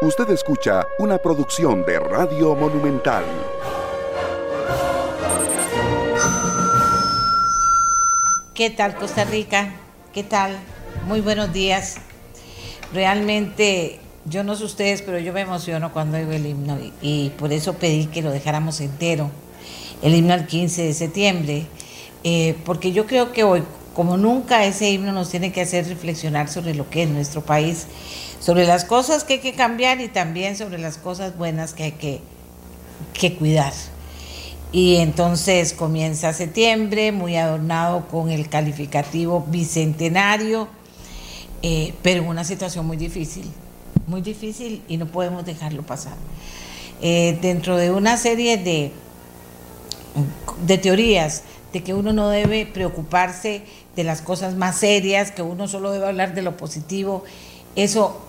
Usted escucha una producción de Radio Monumental. ¿Qué tal Costa Rica? ¿Qué tal? Muy buenos días. Realmente, yo no sé ustedes, pero yo me emociono cuando oigo el himno y, por eso pedí que lo dejáramos entero, el himno al 15 de septiembre, eh, porque yo creo que hoy, como nunca, ese himno nos tiene que hacer reflexionar sobre lo que es nuestro país sobre las cosas que hay que cambiar y también sobre las cosas buenas que hay que, que cuidar. Y entonces comienza septiembre, muy adornado con el calificativo bicentenario, eh, pero en una situación muy difícil, muy difícil y no podemos dejarlo pasar. Eh, dentro de una serie de, de teorías de que uno no debe preocuparse de las cosas más serias, que uno solo debe hablar de lo positivo, eso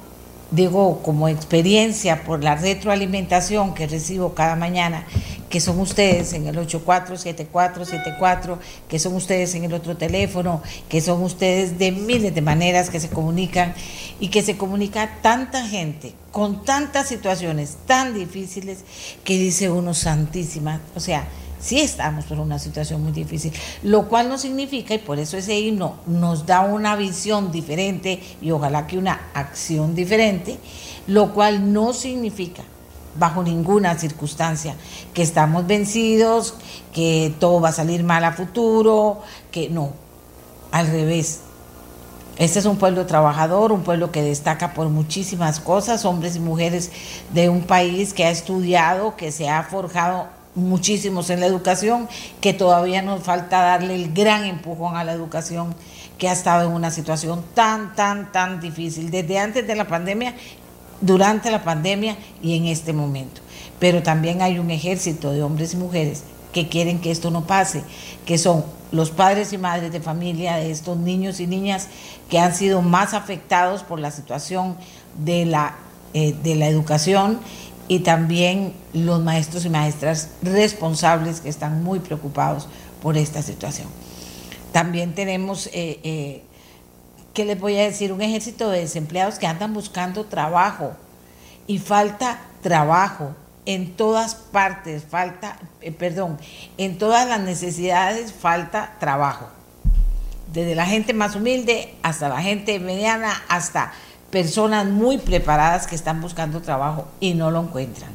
digo, como experiencia por la retroalimentación que recibo cada mañana, que son ustedes en el 847474, que son ustedes en el otro teléfono, que son ustedes de miles de maneras que se comunican y que se comunica tanta gente con tantas situaciones tan difíciles que dice uno santísima, o sea, sí estamos por una situación muy difícil, lo cual no significa, y por eso ese himno nos da una visión diferente y ojalá que una acción diferente, lo cual no significa bajo ninguna circunstancia que estamos vencidos, que todo va a salir mal a futuro, que no, al revés. Este es un pueblo trabajador, un pueblo que destaca por muchísimas cosas, hombres y mujeres de un país que ha estudiado, que se ha forjado muchísimos en la educación, que todavía nos falta darle el gran empujón a la educación que ha estado en una situación tan, tan, tan difícil, desde antes de la pandemia, durante la pandemia y en este momento. Pero también hay un ejército de hombres y mujeres que quieren que esto no pase, que son los padres y madres de familia de estos niños y niñas que han sido más afectados por la situación de la, eh, de la educación y también los maestros y maestras responsables que están muy preocupados por esta situación. También tenemos, eh, eh, ¿qué les voy a decir? Un ejército de desempleados que andan buscando trabajo y falta trabajo en todas partes, falta, eh, perdón, en todas las necesidades falta trabajo. Desde la gente más humilde hasta la gente mediana, hasta personas muy preparadas que están buscando trabajo y no lo encuentran.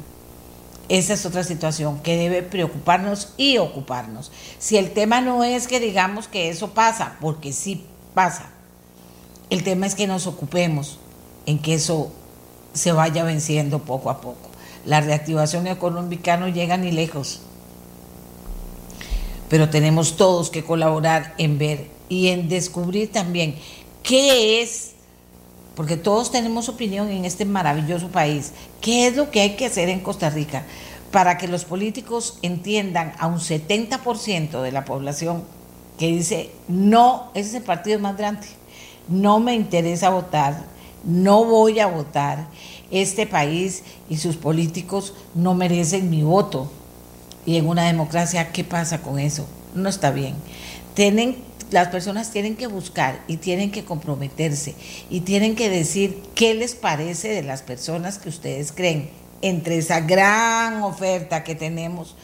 Esa es otra situación que debe preocuparnos y ocuparnos. Si el tema no es que digamos que eso pasa, porque sí pasa, el tema es que nos ocupemos en que eso se vaya venciendo poco a poco. La reactivación económica no llega ni lejos, pero tenemos todos que colaborar en ver y en descubrir también qué es porque todos tenemos opinión en este maravilloso país. ¿Qué es lo que hay que hacer en Costa Rica para que los políticos entiendan a un 70% de la población que dice, no, ese es el partido más grande, no me interesa votar, no voy a votar, este país y sus políticos no merecen mi voto? Y en una democracia, ¿qué pasa con eso? No está bien. Tienen las personas tienen que buscar y tienen que comprometerse y tienen que decir qué les parece de las personas que ustedes creen entre esa gran oferta que tenemos,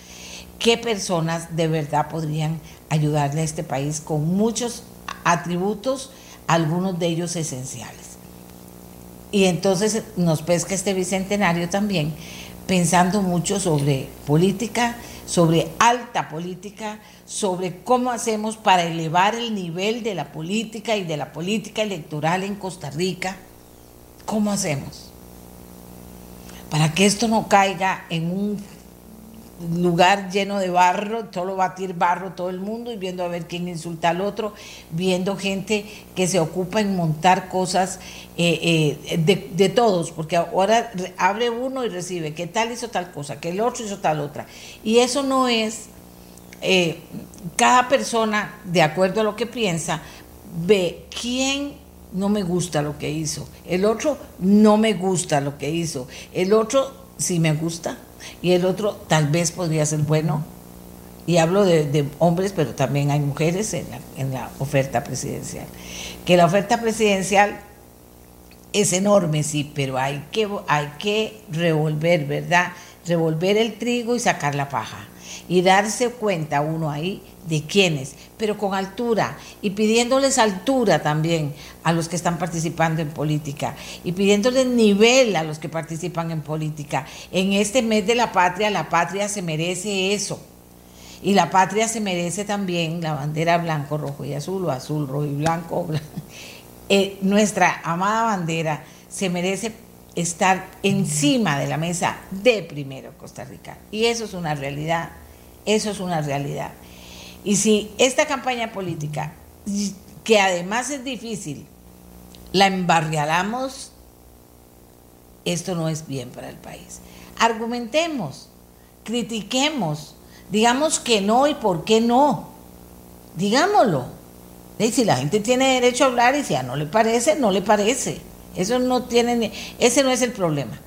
qué personas de verdad podrían ayudarle a este país con muchos atributos, algunos de ellos esenciales. Y entonces nos pesca este bicentenario también, pensando mucho sobre política, sobre alta política, sobre cómo hacemos para elevar el nivel de la política y de la política electoral en Costa Rica. ¿Cómo hacemos? Para que esto no caiga en un lugar lleno de barro, solo batir barro todo el mundo y viendo a ver quién insulta al otro, viendo gente que se ocupa en montar cosas eh, eh, de, de, todos, porque ahora abre uno y recibe que tal hizo tal cosa, que el otro hizo tal otra. Y eso no es, eh, cada persona, de acuerdo a lo que piensa, ve quién no me gusta lo que hizo, el otro no me gusta lo que hizo, el otro sí me gusta y el otro tal vez podría ser bueno. Y hablo de, hombres, pero también hay mujeres en la, en la oferta presidencial. Que la oferta presidencial es enorme, sí, pero hay que, hay que revolver, ¿verdad? Revolver el trigo y sacar la paja. Y darse cuenta uno ahí de quiénes, pero con altura y pidiéndoles altura también a los que están participando en política y pidiéndoles nivel a los que participan en política. En este mes de la patria, la patria se merece eso. Y la patria se merece también la bandera blanco, rojo y azul, o azul, rojo y blanco. Eh, nuestra amada bandera se merece estar encima de la mesa de primero Costa Rica. Y eso es una realidad, eso es una realidad. Y si esta campaña política, que además es difícil, la embarrialamos, esto no es bien para el país. Argumentemos, critiquemos, digamos que no y por qué no. Digámoslo. Y si la gente tiene derecho a hablar y si a no le parece, no le parece. Eso no tiene, ese no es el problema.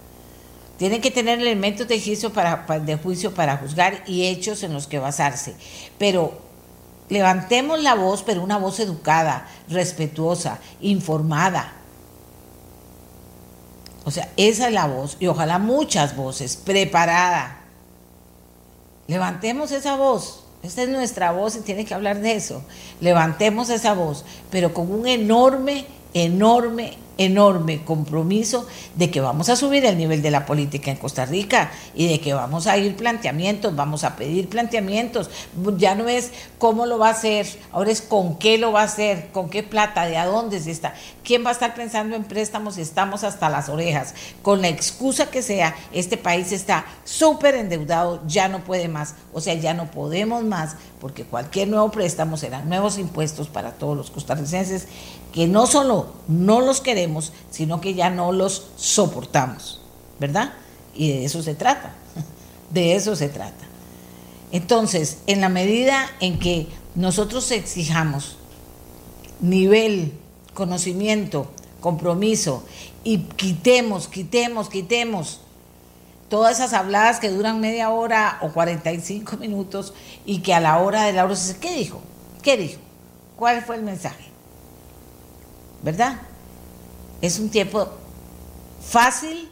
Tiene que tener elementos de juicio para, de juicio para juzgar y hechos en los que basarse. Pero levantemos la voz, pero una voz educada, respetuosa, informada. O sea, esa es la voz, y ojalá muchas voces, preparada. Levantemos esa voz. Esta es nuestra voz y tiene que hablar de eso. Levantemos esa voz, pero con un enorme, enorme, enorme compromiso de que vamos a subir el nivel de la política en Costa Rica y de que vamos a ir planteamientos, vamos a pedir planteamientos. Ya no es cómo lo va a hacer, ahora es con qué lo va a hacer, con qué plata, de a dónde se está. ¿Quién va a estar pensando en préstamos estamos hasta las orejas? Con la excusa que sea, este país está súper endeudado, ya no puede más, o sea, ya no podemos más, porque cualquier nuevo préstamo será nuevos impuestos para todos los costarricenses que no solo no los queremos, sino que ya no los soportamos, ¿verdad? Y de eso se trata, de eso se trata. Entonces, en la medida en que nosotros exijamos nivel, conocimiento, compromiso y quitemos, quitemos, quitemos todas esas habladas que duran media hora o 45 minutos y que a la hora de la hora se dice, ¿qué dijo? ¿Qué dijo? ¿Cuál fue el mensaje? ¿Verdad? Es un tiempo fácil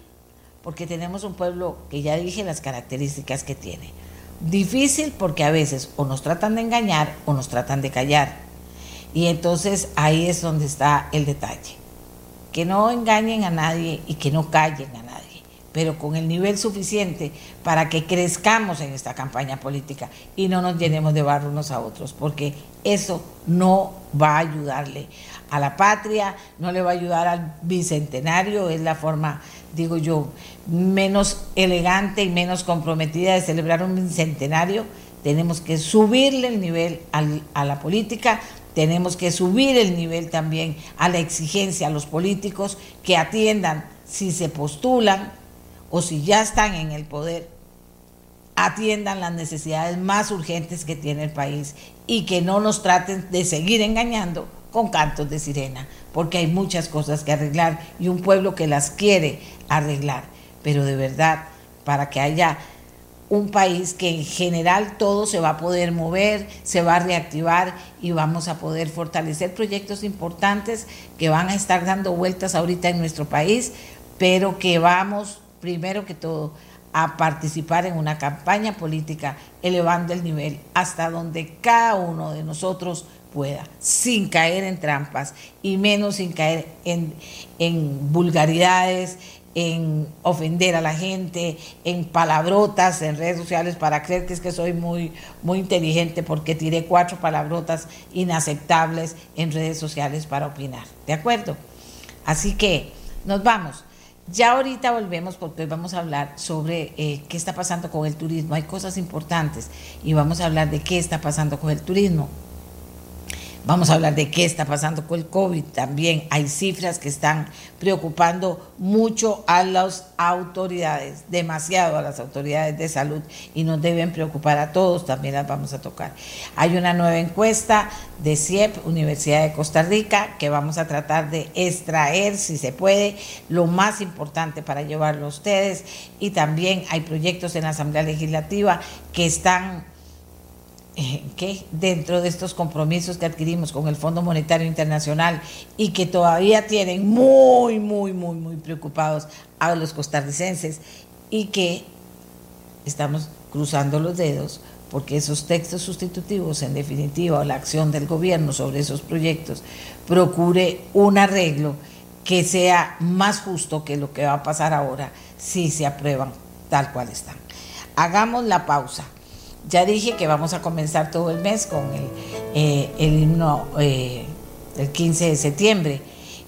porque tenemos un pueblo que ya dije las características que tiene. Difícil porque a veces o nos tratan de engañar o nos tratan de callar. Y entonces ahí es donde está el detalle. Que no engañen a nadie y que no callen a nadie pero con el nivel suficiente para que crezcamos en esta campaña política y no nos llenemos de barro unos a otros, porque eso no va a ayudarle a la patria, no le va a ayudar al bicentenario, es la forma, digo yo, menos elegante y menos comprometida de celebrar un bicentenario. Tenemos que subirle el nivel a la política, tenemos que subir el nivel también a la exigencia a los políticos que atiendan si se postulan o si ya están en el poder, atiendan las necesidades más urgentes que tiene el país y que no nos traten de seguir engañando con cantos de sirena, porque hay muchas cosas que arreglar y un pueblo que las quiere arreglar. Pero de verdad, para que haya un país que en general todo se va a poder mover, se va a reactivar y vamos a poder fortalecer proyectos importantes que van a estar dando vueltas ahorita en nuestro país, pero que vamos primero que todo, a participar en una campaña política elevando el nivel hasta donde cada uno de nosotros pueda, sin caer en trampas y menos sin caer en, en vulgaridades, en ofender a la gente, en palabrotas en redes sociales para creer que es que soy muy, muy inteligente porque tiré cuatro palabrotas inaceptables en redes sociales para opinar. ¿De acuerdo? Así que nos vamos. Ya ahorita volvemos porque hoy vamos a hablar sobre eh, qué está pasando con el turismo. Hay cosas importantes y vamos a hablar de qué está pasando con el turismo. Vamos a hablar de qué está pasando con el COVID también. Hay cifras que están preocupando mucho a las autoridades, demasiado a las autoridades de salud y nos deben preocupar a todos, también las vamos a tocar. Hay una nueva encuesta de CIEP, Universidad de Costa Rica, que vamos a tratar de extraer, si se puede, lo más importante para llevarlo a ustedes y también hay proyectos en la Asamblea Legislativa que están que dentro de estos compromisos que adquirimos con el Fondo Monetario Internacional y que todavía tienen muy, muy, muy, muy preocupados a los costarricenses y que estamos cruzando los dedos porque esos textos sustitutivos, en definitiva, la acción del gobierno sobre esos proyectos, procure un arreglo que sea más justo que lo que va a pasar ahora si se aprueban tal cual están. Hagamos la pausa. Ya dije que vamos a comenzar todo el mes con el, eh, himno eh, del 15 de septiembre.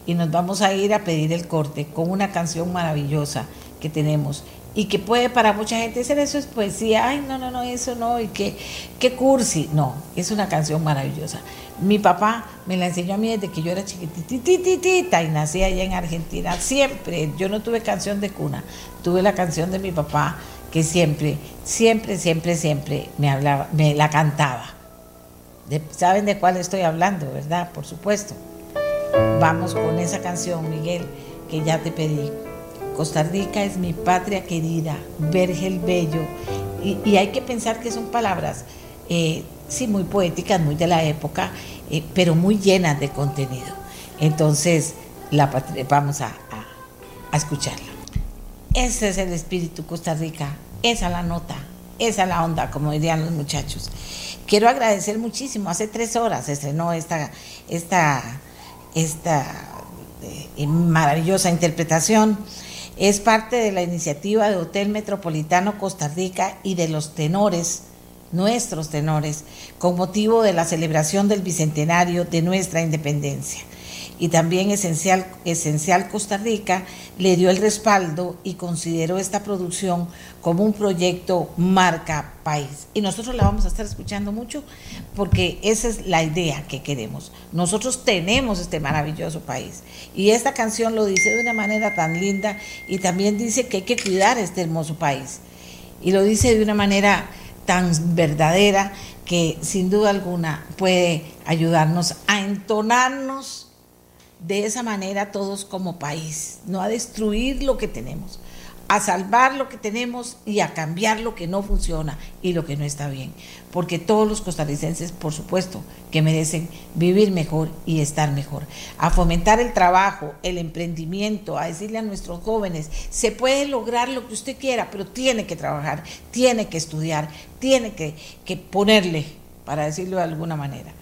Y nos vamos a ir a pedir el corte con una canción maravillosa que tenemos y que puede para mucha gente ser eso es poesía, ay no, no, no, eso no, y que, qué cursi, no, es una canción maravillosa. Mi papá me la enseñó a mí desde que yo era chiquitititita y nací allá en Argentina, siempre, yo no tuve canción de cuna, tuve la canción de mi papá que siempre, siempre, siempre, siempre me hablaba, me la cantaba. ¿Saben de cuál estoy hablando, verdad? Por supuesto. Vamos con esa canción, Miguel, que ya te pedí. Costa Rica es mi patria querida, Vergel Bello. Y, hay que pensar que son palabras, eh, sí, muy poéticas, muy de la época, eh, pero muy llenas de contenido. Entonces, la vamos a, a escucharla. Ese es el espíritu Costa Rica, esa la nota, esa la onda, como dirían los muchachos. Quiero agradecer muchísimo, hace tres horas estrenó esta, esta, esta eh, maravillosa interpretación. Es parte de la iniciativa de Hotel Metropolitano Costa Rica y de los tenores, nuestros tenores, con motivo de la celebración del bicentenario de nuestra independencia y también Esencial, Esencial Costa Rica le dio el respaldo y consideró esta producción como un proyecto marca país. Y nosotros la vamos a estar escuchando mucho porque esa es la idea que queremos. Nosotros tenemos este maravilloso país y esta canción lo dice de una manera tan linda y también dice que hay que cuidar este hermoso país. Y lo dice de una manera tan verdadera que sin duda alguna puede ayudarnos a entonarnos de esa manera todos como país, no a destruir lo que tenemos, a salvar lo que tenemos y a cambiar lo que no funciona y lo que no está bien. Porque todos los costarricenses, por supuesto, que merecen vivir mejor y estar mejor. A fomentar el trabajo, el emprendimiento, a decirle a nuestros jóvenes, se puede lograr lo que usted quiera, pero tiene que trabajar, tiene que estudiar, tiene que, que ponerle, para decirlo de alguna manera.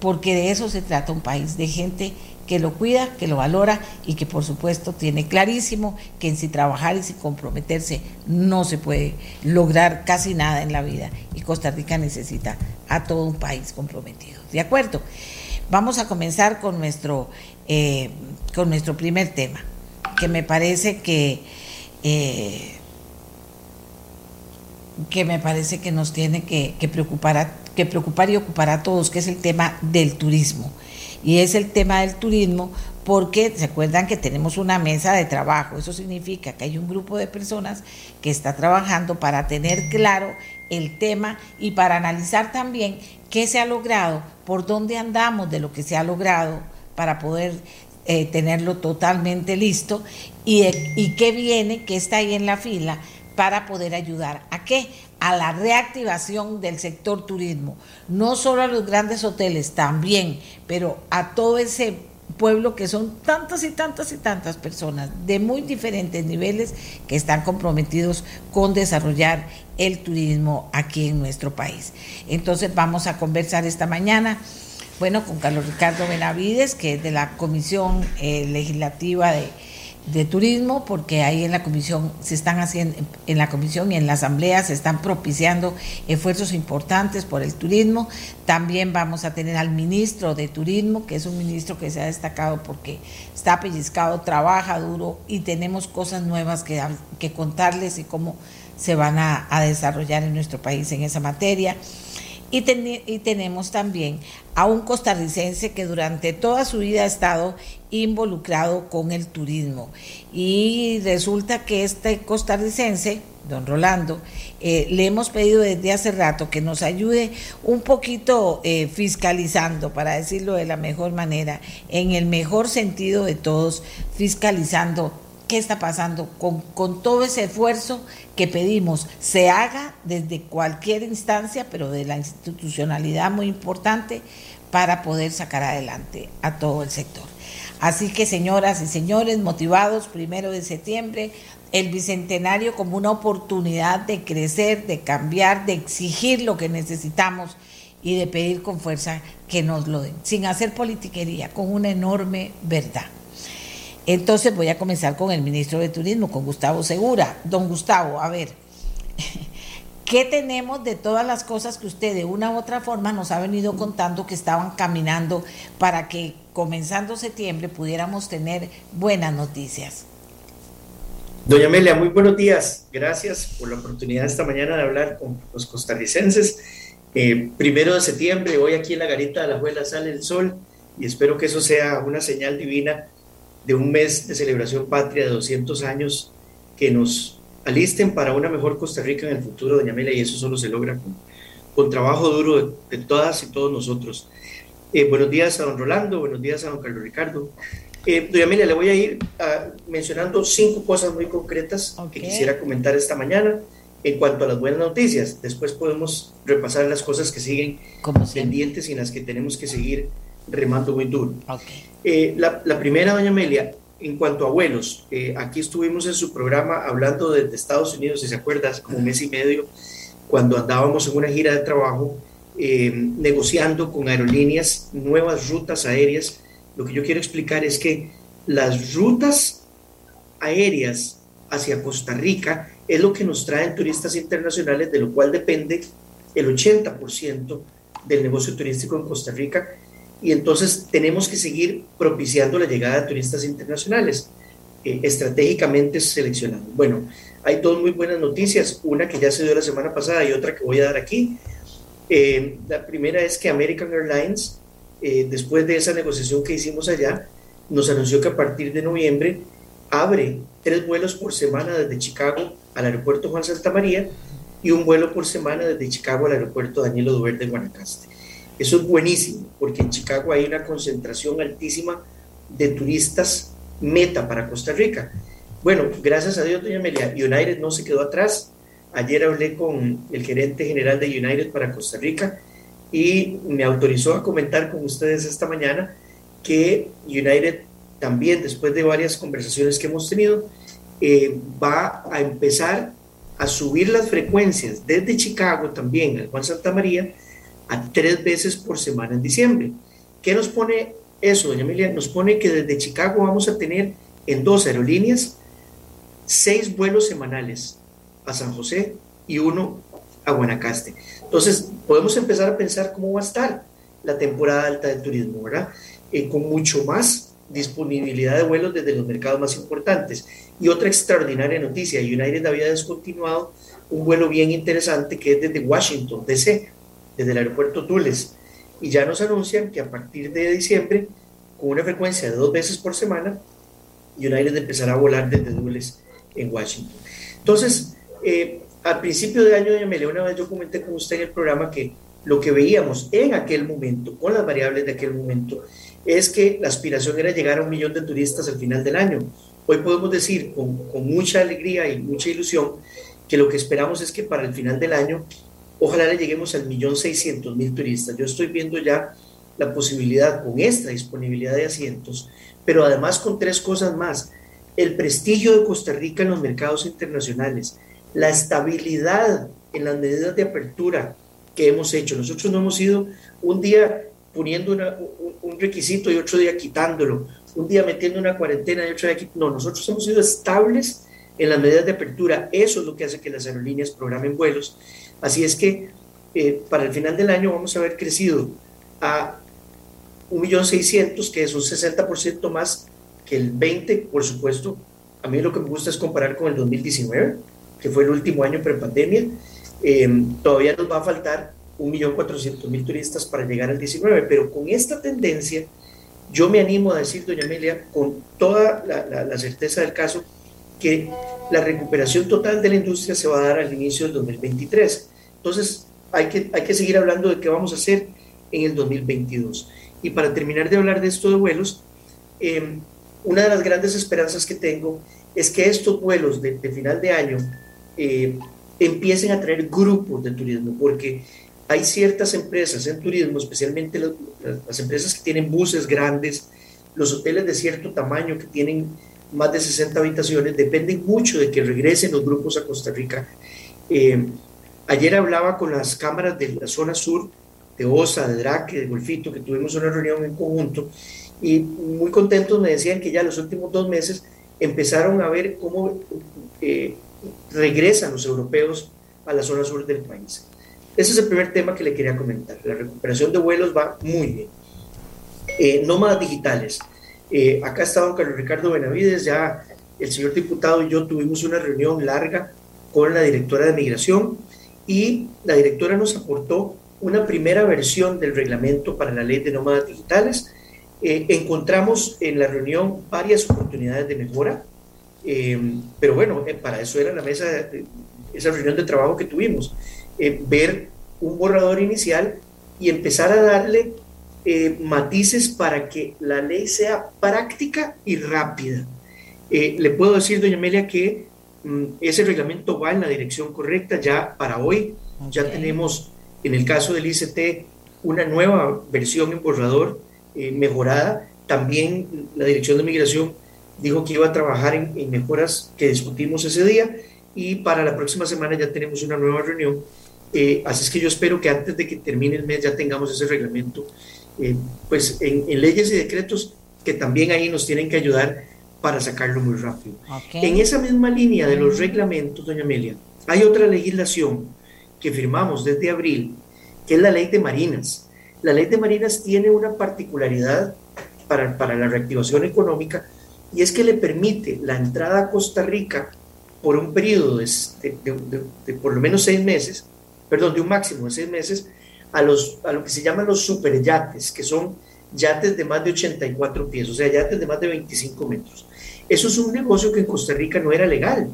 Porque de eso se trata un país, de gente que lo cuida, que lo valora y que por supuesto tiene clarísimo que en si trabajar y sin comprometerse no se puede lograr casi nada en la vida y Costa Rica necesita a todo un país comprometido. ¿De acuerdo? Vamos a comenzar con nuestro, eh, con nuestro primer tema, que me parece que, eh, que me parece que nos tiene que, preocupar que preocupar y ocupar a todos, que es el tema del turismo y es el tema del turismo porque se acuerdan que tenemos una mesa de trabajo, eso significa que hay un grupo de personas que está trabajando para tener claro el tema y para analizar también qué se ha logrado, por dónde andamos de lo que se ha logrado para poder eh, tenerlo totalmente listo y, y qué viene, qué está ahí en la fila para poder ayudar a qué? A la reactivación del sector turismo, no solo a los grandes hoteles, también, pero a todo ese pueblo que son tantas y tantas y tantas personas de muy diferentes niveles que están comprometidos con desarrollar el turismo aquí en nuestro país. Entonces vamos a conversar esta mañana, bueno, con Carlos Ricardo Benavides, que es de la Comisión eh, Legislativa de de turismo porque ahí en la comisión se están haciendo en la comisión y en la asamblea se están propiciando esfuerzos importantes por el turismo. También vamos a tener al ministro de turismo que es un ministro que se ha destacado porque está pellizcado trabaja duro y tenemos cosas nuevas que, que contarles y cómo se van a, a desarrollar en nuestro país en esa materia y, tenemos también a un costarricense que durante toda su vida ha estado involucrado con el turismo. Y resulta que este costarricense, don Rolando, eh, le hemos pedido desde hace rato que nos ayude un poquito eh, fiscalizando, para decirlo de la mejor manera, en el mejor sentido de todos, fiscalizando qué está pasando con, todo ese esfuerzo que pedimos se haga desde cualquier instancia, pero de la institucionalidad muy importante para poder sacar adelante a todo el sector. Así que señoras y señores, motivados, primero de septiembre, el Bicentenario como una oportunidad de crecer, de cambiar, de exigir lo que necesitamos y de pedir con fuerza que nos lo den, sin hacer politiquería, con una enorme verdad. Entonces voy a comenzar con el ministro de Turismo, con Gustavo Segura. Don Gustavo, a ver, ¿qué tenemos de todas las cosas que usted de una u otra forma nos ha venido contando que estaban caminando para que comenzando septiembre pudiéramos tener buenas noticias? Doña Amelia, muy buenos días. Gracias por la oportunidad esta mañana de hablar con los costarricenses. Eh, primero de septiembre, hoy aquí en la garita de la Juela sale el sol y espero que eso sea una señal divina de un mes de celebración patria de 200 años que nos alisten para una mejor Costa Rica en el futuro, doña Amelia, y eso solo se logra con, con trabajo duro de, todas y todos nosotros. Eh, buenos días a don Rolando, buenos días a don Carlos Ricardo. Eh, doña Amelia, le voy a ir ah, mencionando cinco cosas muy concretas que quisiera comentar esta mañana en cuanto a las buenas noticias. Después podemos repasar las cosas que siguen pendientes y en las que tenemos que seguir remando muy duro. Eh, la, primera, doña Amelia, en cuanto a vuelos, eh, aquí estuvimos en su programa hablando desde Estados Unidos, si se acuerda, hace como un mes y medio, cuando andábamos en una gira de trabajo, eh, negociando con aerolíneas nuevas rutas aéreas. Lo que yo quiero explicar es que las rutas aéreas hacia Costa Rica es lo que nos traen turistas internacionales, de lo cual depende el 80% del negocio turístico en Costa Rica y entonces tenemos que seguir propiciando la llegada de turistas internacionales, eh, estratégicamente seleccionados. Bueno, hay dos muy buenas noticias, una que ya se dio la semana pasada y otra que voy a dar aquí. Eh, la primera es que American Airlines, eh, después de esa negociación que hicimos allá, nos anunció que a partir de noviembre abre tres vuelos por semana desde Chicago al aeropuerto Juan Santa María y un vuelo por semana desde Chicago al aeropuerto Daniel Oduber de Guanacaste. Eso es buenísimo, porque en Chicago hay una concentración altísima de turistas meta para Costa Rica. Bueno, gracias a Dios, doña Amelia, United no se quedó atrás. Ayer hablé con el gerente general de United para Costa Rica y me autorizó a comentar con ustedes esta mañana que United también, después de varias conversaciones que hemos tenido, eh, va a empezar a subir las frecuencias desde Chicago también al Juan Santa María a tres veces por semana en diciembre. ¿Qué nos pone eso, doña Emilia? Nos pone que desde Chicago vamos a tener en dos aerolíneas seis vuelos semanales a San José y uno a Guanacaste. Entonces, podemos empezar a pensar cómo va a estar la temporada alta del turismo, ¿verdad? Eh, con mucho más disponibilidad de vuelos desde los mercados más importantes. Y otra extraordinaria noticia, United había descontinuado un vuelo bien interesante que es desde Washington, D.C., desde el aeropuerto Tules y ya nos anuncian que a partir de diciembre, con una frecuencia de dos veces por semana, United empezará a volar desde Tules en Washington. Entonces, eh, al principio de año, doña Amelia, una vez yo comenté con usted en el programa que lo que veíamos en aquel momento, con las variables de aquel momento, es que la aspiración era llegar a un millón de turistas al final del año. Hoy podemos decir con mucha alegría y mucha ilusión que lo que esperamos es que para el final del año Ojalá le lleguemos al millón seiscientos mil turistas. Yo estoy viendo ya la posibilidad con esta disponibilidad de asientos, pero además con tres cosas más. El prestigio de Costa Rica en los mercados internacionales, la estabilidad en las medidas de apertura que hemos hecho. Nosotros no hemos ido un día poniendo un, requisito y otro día quitándolo, un día metiendo una cuarentena y otro día quitándolo. No, nosotros hemos sido estables en las medidas de apertura. Eso es lo que hace que las aerolíneas programen vuelos Así es que eh, para el final del año vamos a haber crecido a 1.600.000, que es un 60% más que el 20, por supuesto. A mí lo que me gusta es comparar con el 2019, que fue el último año prepandemia. Eh, todavía nos va a faltar 1.400.000 turistas para llegar al 19, pero con esta tendencia, yo me animo a decir, doña Amelia, con toda la, la certeza del caso, que la recuperación total de la industria se va a dar al inicio del 2023. Entonces, hay que, hay que seguir hablando de qué vamos a hacer en el 2022. Y para terminar de hablar de esto de vuelos, em, una de las grandes esperanzas que tengo es que estos vuelos de, final de año eh, empiecen a traer grupos de turismo, porque hay ciertas empresas en turismo, especialmente las, empresas que tienen buses grandes, los hoteles de cierto tamaño que tienen más de 60 habitaciones, dependen mucho de que regresen los grupos a Costa Rica. Eh, ayer hablaba con las cámaras de la zona sur, de OSA, de DRAC, de Golfito, que tuvimos una reunión en conjunto, y muy contentos me decían que ya los últimos dos meses empezaron a ver cómo eh, regresan los europeos a la zona sur del país. Ese es el primer tema que le quería comentar. La recuperación de vuelos va muy bien. Eh, nómadas digitales. Eh, acá está don Carlos Ricardo Benavides, ya el señor diputado y yo tuvimos una reunión larga con la directora de migración y la directora nos aportó una primera versión del reglamento para la ley de nómadas digitales. Eh, encontramos en la reunión varias oportunidades de mejora, eh, pero bueno, eh, para eso era la mesa, esa reunión de trabajo que tuvimos, ver un borrador inicial y empezar a darle matices para que la ley sea práctica y rápida. le puedo decir, doña Amelia, que mm, ese reglamento va en la dirección correcta ya para hoy. Ya tenemos, en el caso del ICT, una nueva versión en borrador eh, mejorada. También la Dirección de Migración dijo que iba a trabajar en, mejoras que discutimos ese día y para la próxima semana ya tenemos una nueva reunión. Eh, así es que yo espero que antes de que termine el mes ya tengamos ese reglamento, eh, pues en, leyes y decretos que también ahí nos tienen que ayudar para sacarlo muy rápido. En esa misma línea de los reglamentos, doña Amelia, hay otra legislación que firmamos desde abril, que es la ley de marinas. La ley de Marinas tiene una particularidad para, para la reactivación económica y es que le permite la entrada a Costa Rica por un periodo de, de, por lo menos seis meses, perdón, de un máximo de seis meses, a, los, a lo que se llaman los superyates, que son yates de más de 84 pies, o sea, yates de más de 25 metros. Eso es un negocio que en Costa Rica no era legal,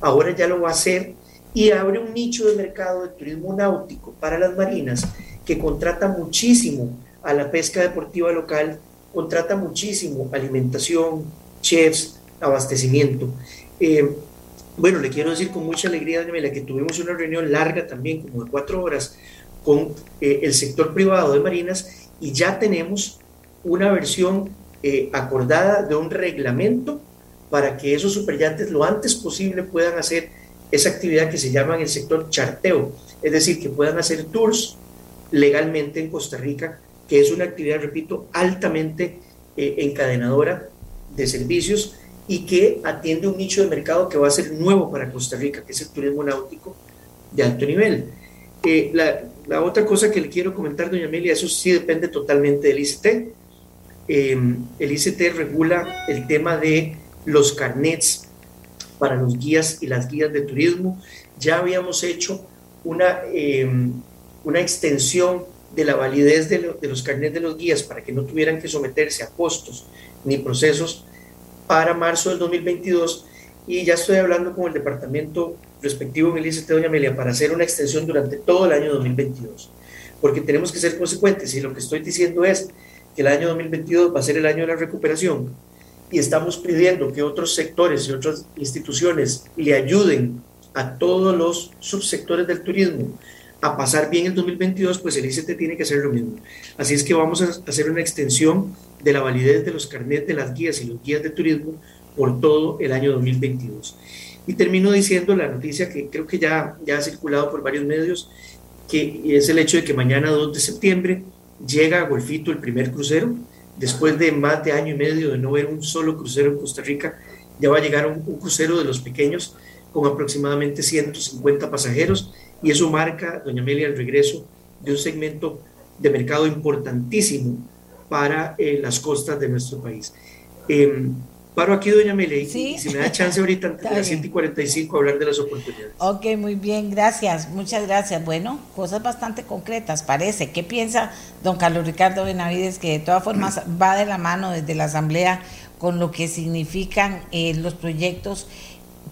ahora ya lo va a hacer y abre un nicho de mercado de turismo náutico para las marinas que contrata muchísimo a la pesca deportiva local, contrata muchísimo alimentación, chefs, abastecimiento. Eh, bueno, le quiero decir con mucha alegría, Daniela, que tuvimos una reunión larga también, como de cuatro horas, con eh, el sector privado de marinas y ya tenemos una versión eh, acordada de un reglamento para que esos superyates lo antes posible puedan hacer esa actividad que se llama en el sector charteo, es decir, que puedan hacer tours legalmente en Costa Rica, que es una actividad, repito, altamente eh, encadenadora de servicios y que atiende un nicho de mercado que va a ser nuevo para Costa Rica, que es el turismo náutico de alto nivel. Eh, la, otra cosa que le quiero comentar, doña Amelia, eso sí depende totalmente del ICT. Em, el ICT regula el tema de los carnets para los guías y las guías de turismo. Ya habíamos hecho una em, una extensión de la validez de, los carnets de los guías para que no tuvieran que someterse a costos ni procesos para marzo del 2022 y ya estoy hablando con el departamento respectivo ICT Doña Amelia para hacer una extensión durante todo el año 2022 porque tenemos que ser consecuentes y lo que estoy diciendo es que el año 2022 va a ser el año de la recuperación y estamos pidiendo que otros sectores y otras instituciones le ayuden a todos los subsectores del turismo a pasar bien el 2022, pues el ICT tiene que hacer lo mismo. Así es que vamos a hacer una extensión de la validez de los carnets de las guías y los guías de turismo por todo el año 2022. Y termino diciendo la noticia que creo que ya, ya ha circulado por varios medios, que es el hecho de que mañana 2 de septiembre llega a Golfito el primer crucero. Después de más de año y medio de no ver un solo crucero en Costa Rica, ya va a llegar un, crucero de los pequeños con aproximadamente 150 pasajeros y eso marca, doña Amelia, el regreso de un segmento de mercado importantísimo para eh, las costas de nuestro país. Em, paro aquí, doña Amelia, y si me da chance ahorita antes de las 145 hablar de las oportunidades. Ok, muy bien, gracias, muchas gracias. Bueno, cosas bastante concretas, parece. ¿Qué piensa don Carlos Ricardo Benavides, que de todas formas va de la mano desde la Asamblea con lo que significan eh, los proyectos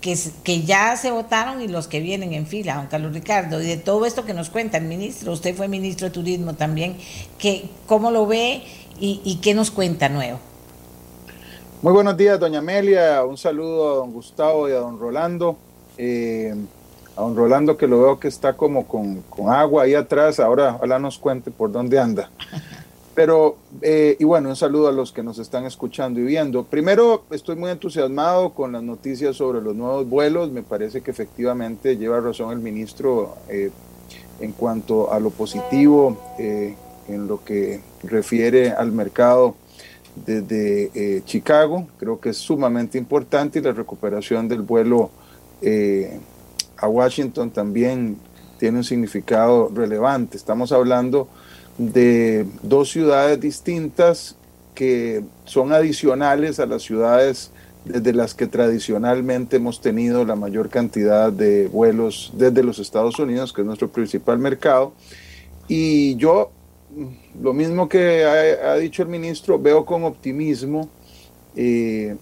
que, que ya se votaron y los que vienen en fila, don Carlos Ricardo, y de todo esto que nos cuenta el ministro, usted fue ministro de Turismo también, que, ¿cómo lo ve y, qué nos cuenta nuevo? Muy buenos días, doña Amelia. Un saludo a don Gustavo y a don Rolando. Eh, a don Rolando que lo veo que está como con, agua ahí atrás. Ahora ojalá nos cuente por dónde anda. Pero, eh, y bueno, un saludo a los que nos están escuchando y viendo. Primero, estoy muy entusiasmado con las noticias sobre los nuevos vuelos. Me parece que efectivamente lleva razón el ministro eh, en cuanto a lo positivo en lo que refiere al mercado desde eh, Chicago. Creo que es sumamente importante y la recuperación del vuelo eh, a Washington también tiene un significado relevante. Estamos hablando de dos ciudades distintas que son adicionales a las ciudades desde las que tradicionalmente hemos tenido la mayor cantidad de vuelos desde los Estados Unidos, que es nuestro principal mercado. Y yo lo mismo que ha, dicho el ministro, veo con optimismo eh,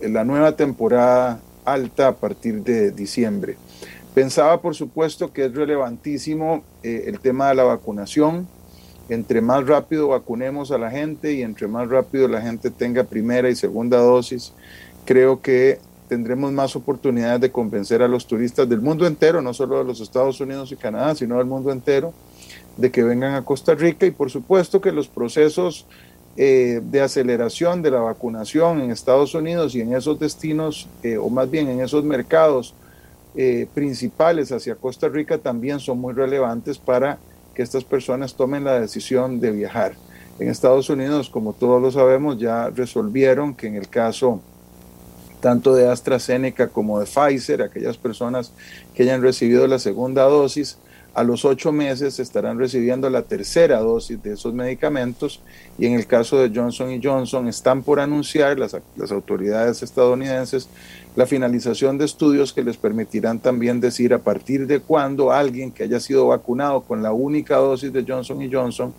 la nueva temporada alta a partir de diciembre. Pensaba, por supuesto, que es relevantísimo eh, el tema de la vacunación. Entre más rápido vacunemos a la gente y entre más rápido la gente tenga primera y segunda dosis, creo que tendremos más oportunidades de convencer a los turistas del mundo entero, no solo de los Estados Unidos y Canadá, sino del mundo entero, de que vengan a Costa Rica y por supuesto que los procesos eh, de aceleración de la vacunación en Estados Unidos y en esos destinos, eh, o más bien en esos mercados eh, principales hacia Costa Rica también son muy relevantes para que estas personas tomen la decisión de viajar. En Estados Unidos, como todos lo sabemos, ya resolvieron que en el caso tanto de AstraZeneca como de Pfizer, aquellas personas que hayan recibido la segunda dosis, a los ocho meses estarán recibiendo la tercera dosis de esos medicamentos y en el caso de Johnson Johnson están por anunciar las, las, autoridades estadounidenses la finalización de estudios que les permitirán también decir a partir de cuándo alguien que haya sido vacunado con la única dosis de Johnson Johnson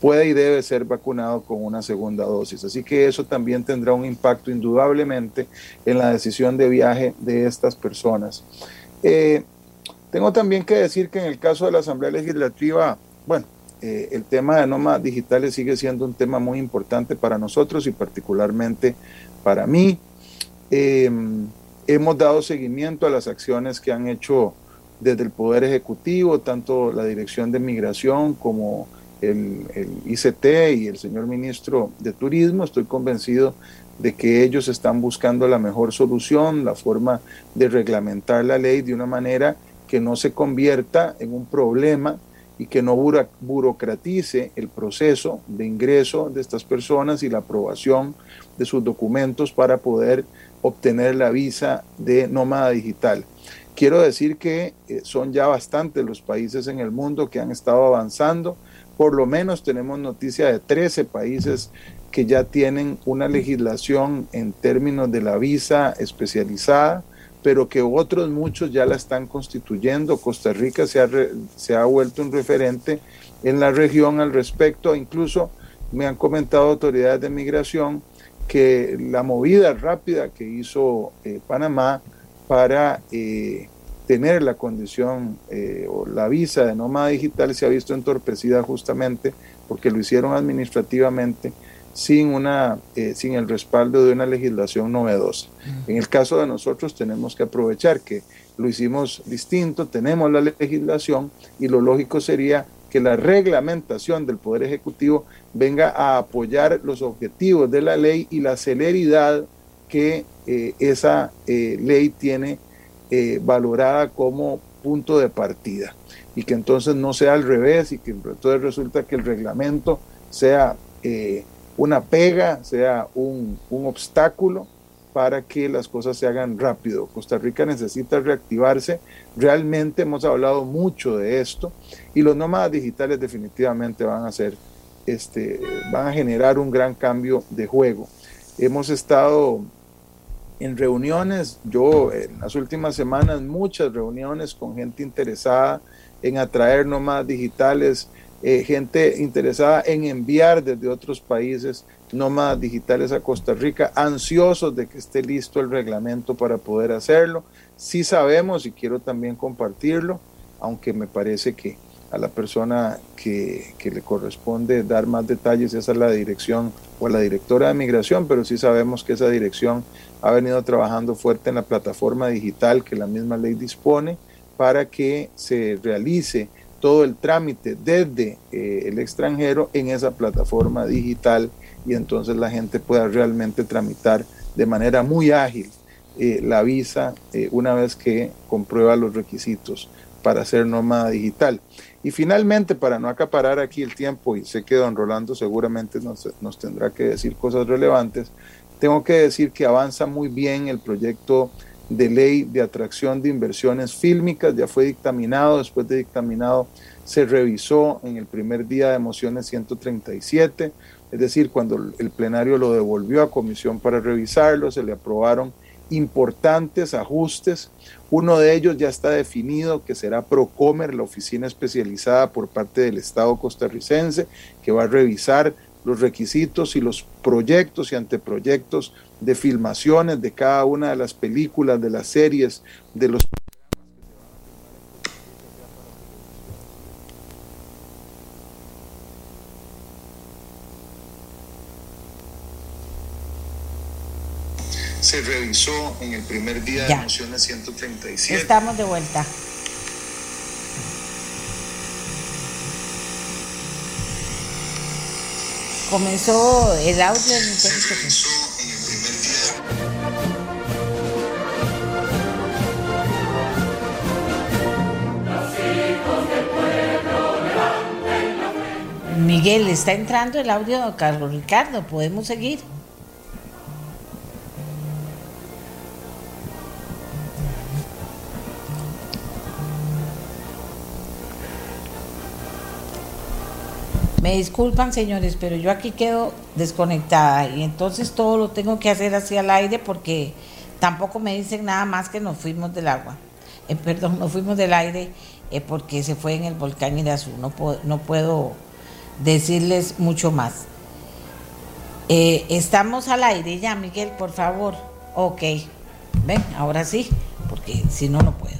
puede y debe ser vacunado con una segunda dosis. Así que eso también tendrá un impacto indudablemente en la decisión de viaje de estas personas. Eh, tengo también que decir que en el caso de la Asamblea Legislativa, bueno, eh, el tema de nómadas digitales sigue siendo un tema muy importante para nosotros y particularmente para mí. Em, hemos dado seguimiento a las acciones que han hecho desde el Poder Ejecutivo, tanto la Dirección de Migración como el, el, ICT y el señor ministro de Turismo. Estoy convencido de que ellos están buscando la mejor solución, la forma de reglamentar la ley de una manera que no se convierta en un problema y que no burocratice el proceso de ingreso de estas personas y la aprobación de sus documentos para poder obtener la visa de nómada digital. Quiero decir que eh, son ya bastantes los países en el mundo que han estado avanzando. Por lo menos tenemos noticia de 13 países que ya tienen una legislación en términos de la visa especializada pero que otros muchos ya la están constituyendo. Costa Rica se ha, se ha vuelto un referente en la región al respecto, incluso me han comentado autoridades de migración que la movida rápida que hizo eh, Panamá para eh, tener la condición eh, o la visa de nómada digital se ha visto entorpecida justamente porque lo hicieron administrativamente sin, una, eh, sin el respaldo de una legislación novedosa. En el caso de nosotros tenemos que aprovechar que lo hicimos distinto, tenemos la legislación y lo lógico sería que la reglamentación del Poder Ejecutivo venga a apoyar los objetivos de la ley y la celeridad que eh, esa eh, ley tiene valorada como punto de partida y que entonces no sea al revés y que entonces resulta que el reglamento sea una pega, sea un, obstáculo para que las cosas se hagan rápido. Costa Rica necesita reactivarse. Realmente hemos hablado mucho de esto y los nómadas digitales definitivamente van a ser, este, van a generar un gran cambio de juego. Hemos estado en reuniones, yo en las últimas semanas, muchas reuniones con gente interesada en atraer nómadas digitales eh, gente interesada en enviar desde otros países nómadas digitales a Costa Rica, ansiosos de que esté listo el reglamento para poder hacerlo. Sí sabemos y quiero también compartirlo, aunque me parece que a la persona que, que, le corresponde dar más detalles, es la dirección o la directora de migración, pero sí sabemos que esa dirección ha venido trabajando fuerte en la plataforma digital que la misma ley dispone para que se realice todo el trámite desde eh, el extranjero en esa plataforma digital y entonces la gente pueda realmente tramitar de manera muy ágil eh, la visa eh, una vez que comprueba los requisitos para ser nómada digital. Y finalmente, para no acaparar aquí el tiempo, y sé que don Rolando seguramente nos, nos tendrá que decir cosas relevantes, tengo que decir que avanza muy bien el proyecto de ley de atracción de inversiones fílmicas, ya fue dictaminado, después de dictaminado se revisó en el primer día de mociones 137, es decir, cuando el plenario lo devolvió a comisión para revisarlo, se le aprobaron importantes ajustes. Uno de ellos ya está definido, que será Procomer, la oficina especializada por parte del Estado costarricense, que va a revisar los requisitos y los proyectos y anteproyectos de filmaciones de cada una de las películas, de las series, de los se revisó en el primer día de mociones 137. Estamos de vuelta. Comenzó el audio Se revisó en el primer día. Miguel, está entrando el audio de Carlos Ricardo, podemos seguir. Me disculpan, señores, pero yo aquí quedo desconectada y entonces todo lo tengo que hacer hacia el aire porque tampoco me dicen nada más que nos fuimos del agua. Eh, perdón, nos fuimos del aire eh, porque se fue en el volcán Irazú. No, puedo, no puedo decirles mucho más. Eh, estamos al aire ya, Miguel, por favor. Ok, ven, ahora sí, porque si no, no puedo.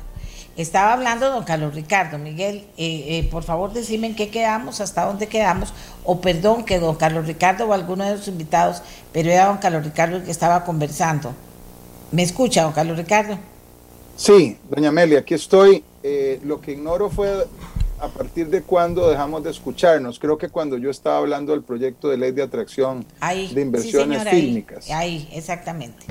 Estaba hablando don Carlos Ricardo. Miguel, eh, eh, por favor decime en qué quedamos, hasta dónde quedamos, o perdón que don Carlos Ricardo o alguno de los invitados, pero era don Carlos Ricardo el que estaba conversando. ¿Me escucha, don Carlos Ricardo? Sí, doña Amelia, aquí estoy. Eh, lo que ignoro fue a partir de cuándo dejamos de escucharnos. Creo que cuando yo estaba hablando del proyecto de ley de atracción de inversiones fílmicas. ahí, exactamente.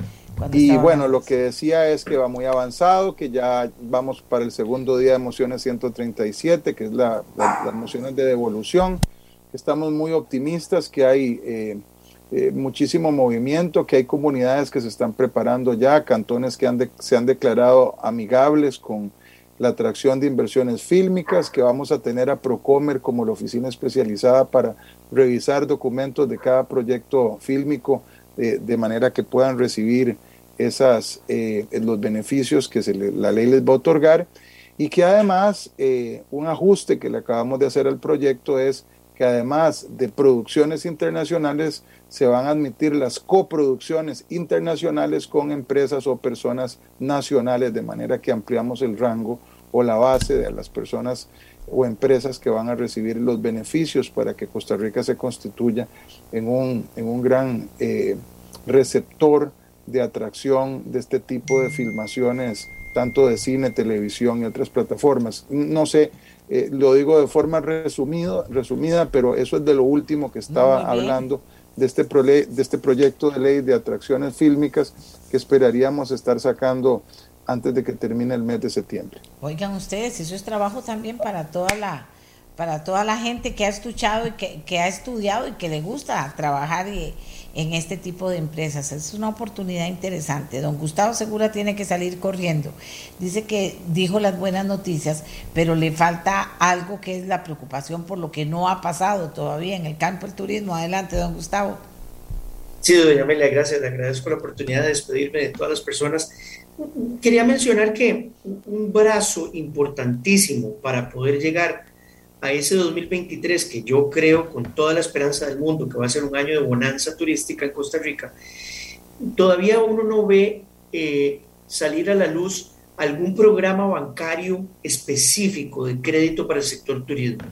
Y bueno, lo que decía es que va muy avanzado, que ya vamos para el segundo día de mociones 137, que es la, las mociones de devolución, estamos muy optimistas, que hay eh, eh, muchísimo movimiento, que hay comunidades que se están preparando ya, cantones que han se han declarado amigables con la atracción de inversiones fílmicas, que vamos a tener a Procomer como la oficina especializada para revisar documentos de cada proyecto fílmico de manera que puedan recibir esas, eh, los beneficios que la ley les va a otorgar y que además eh, un ajuste que le acabamos de hacer al proyecto es que además de producciones internacionales se van a admitir las coproducciones internacionales con empresas o personas nacionales, de manera que ampliamos el rango o la base de las personas o empresas que van a recibir los beneficios para que Costa Rica se constituya en un, en un gran eh, receptor de atracción de este tipo de filmaciones, tanto de cine, televisión y otras plataformas. No sé, eh, lo digo de forma resumido, resumida, pero eso es de lo último que estaba hablando de este, de este proyecto de ley de atracciones fílmicas que esperaríamos estar sacando antes de que termine el mes de septiembre. Oigan ustedes, eso es trabajo también para toda la para toda la gente que ha escuchado y que, que ha estudiado y que le gusta trabajar en este tipo de empresas. Es una oportunidad interesante. Don Gustavo Segura tiene que salir corriendo. Dice que dijo las buenas noticias, pero le falta algo que es la preocupación por lo que no ha pasado todavía en el campo del turismo. Adelante, don Gustavo. Sí, doña Amelia, gracias. Le agradezco la oportunidad de despedirme de todas las personas. Quería mencionar que un brazo importantísimo para poder llegar a ese 2023 que yo creo con toda la esperanza del mundo que va a ser un año de bonanza turística en Costa Rica, todavía uno no ve eh, salir a la luz algún programa bancario específico de crédito para el sector turismo.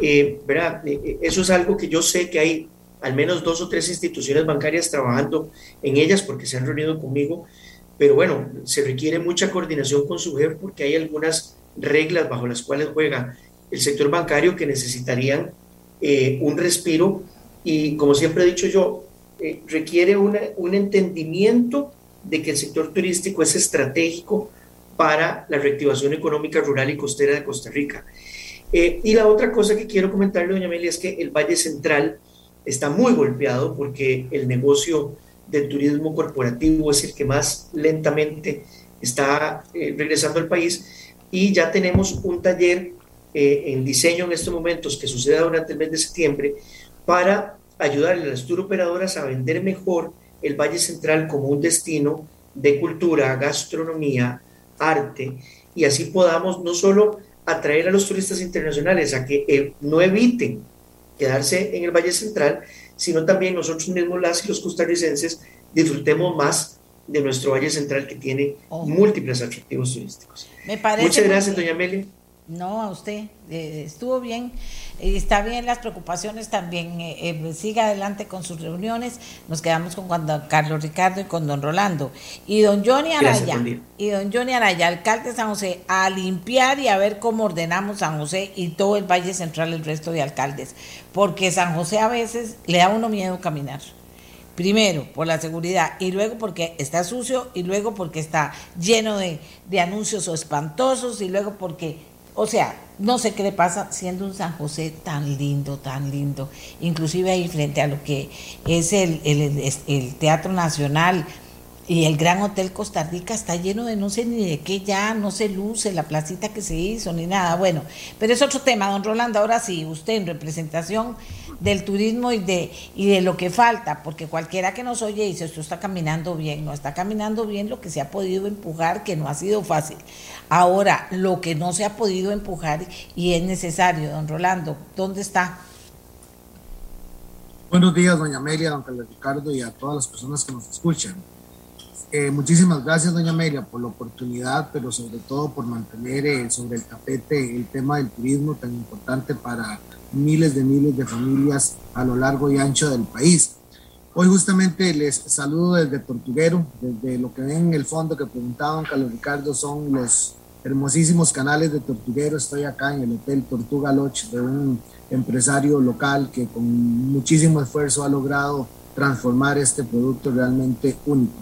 Eh, ¿verdad? Eh, eh, eso es algo que yo sé que hay al menos dos o tres instituciones bancarias trabajando en ellas porque se han reunido conmigo, pero bueno, se requiere mucha coordinación con su jefe porque hay algunas reglas bajo las cuales juega el sector bancario que necesitarían un respiro y como siempre he dicho yo, requiere un entendimiento de que el sector turístico es estratégico para la reactivación económica rural y costera de Costa Rica. Eh, y la otra cosa que quiero comentarle, doña Amelia, es que el Valle Central está muy golpeado porque el negocio del turismo corporativo es el que más lentamente está eh, regresando al país y ya tenemos un taller eh, en diseño en estos momentos que suceda durante el mes de septiembre para ayudarle a las tour operadoras a vender mejor el Valle Central como un destino de cultura, gastronomía, arte, y así podamos no solo atraer a los turistas internacionales a que eh, no eviten quedarse en el Valle Central, sino también nosotros mismos, las y los costarricenses, disfrutemos más de nuestro Valle Central que tiene múltiples atractivos turísticos. Muchas gracias, doña Amelia. No, a usted. Eh, estuvo bien. está bien las preocupaciones también. Eh, eh, siga adelante con sus reuniones. Nos quedamos con Carlos Ricardo y con don Rolando. Y don Johnny Araya. y don Johnny Araya, alcalde de San José, a limpiar y a ver cómo ordenamos San José y todo el Valle Central, el resto de alcaldes. Porque San José a veces le da uno miedo caminar. Primero, por la seguridad, y luego porque está sucio, y luego porque está lleno de, de anuncios o espantosos, y luego porque o sea, no sé qué le pasa siendo un San José tan lindo, tan lindo. Inclusive ahí frente a lo que es el, el, Teatro Nacional y el Gran Hotel Costa Rica está lleno de no sé ni de qué ya, no se luce la placita que se hizo ni nada. Bueno, pero es otro tema, don Rolando. Ahora sí, usted en representación del turismo y de, y de lo que falta, porque cualquiera que nos oye dice, esto está caminando bien, no está caminando bien lo que se ha podido empujar, que no ha sido fácil. Ahora, lo que no se ha podido empujar y es necesario, don Rolando, ¿dónde está? Buenos días, doña Amelia, don Carlos Ricardo y a todas las personas que nos escuchan. Eh, muchísimas gracias, doña Amelia, por la oportunidad, pero sobre todo por mantener eh, sobre el tapete el tema del turismo tan importante para miles de miles de familias a lo largo y ancho del país. Hoy justamente les saludo desde Tortuguero, desde lo que ven en el fondo que preguntaban Carlos Ricardo, son los hermosísimos canales de Tortuguero. Estoy acá en el Hotel Tortuga Lodge de un empresario local que con muchísimo esfuerzo ha logrado transformar este producto realmente único.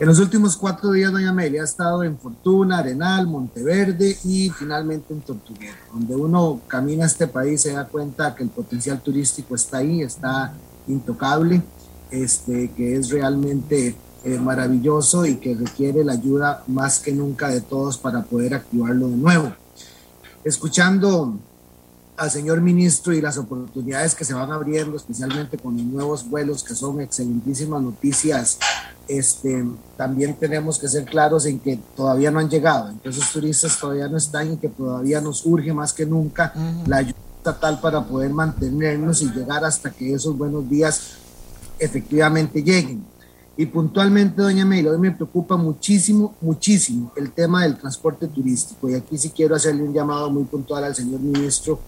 En los últimos cuatro días, doña Amelia ha estado en Fortuna, Arenal, Monteverde y finalmente en Tortuguero, donde uno camina este país se da cuenta que el potencial turístico está ahí, está intocable este, que es realmente eh, maravilloso y que requiere la ayuda más que nunca de todos para poder activarlo de nuevo. Escuchando al señor ministro y las oportunidades que se van abriendo, especialmente con los nuevos vuelos, que son excelentísimas noticias, este, también tenemos que ser claros en que todavía no han llegado. Entonces, turistas todavía no están y que todavía nos urge más que nunca la ayuda estatal para poder mantenernos y llegar hasta que esos buenos días efectivamente lleguen. Y puntualmente, doña Amelia, hoy me preocupa muchísimo, muchísimo el tema del transporte turístico. Y aquí sí quiero hacerle un llamado muy puntual al señor ministro,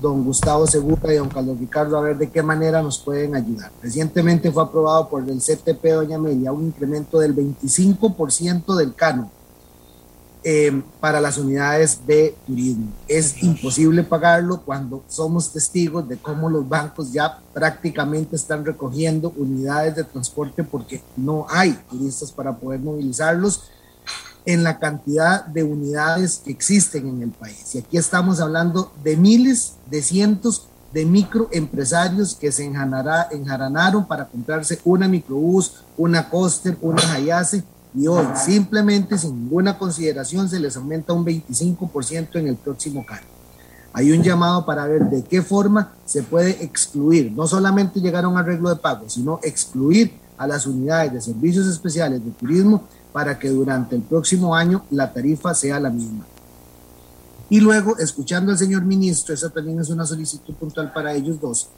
don Gustavo Segura y don Carlos Ricardo, a ver de qué manera nos pueden ayudar. Recientemente fue aprobado por el CTP, doña Amelia, un incremento del 25% del cano eh, para las unidades de turismo. Es imposible pagarlo cuando somos testigos de cómo los bancos ya prácticamente están recogiendo unidades de transporte porque no hay turistas para poder movilizarlos en la cantidad de unidades que existen en el país. Y aquí estamos hablando de miles, de cientos de microempresarios que se enjaranaron para comprarse una microbús, una coaster, una Hayase y hoy simplemente sin ninguna consideración se les aumenta un 25% en el próximo cargo. Hay un llamado para ver de qué forma se puede excluir, no solamente llegar a un arreglo de pago, sino excluir a las unidades de servicios especiales de turismo para que durante el próximo año la tarifa sea la misma. Y luego, escuchando al señor ministro, esa también es una solicitud puntual para ellos dos,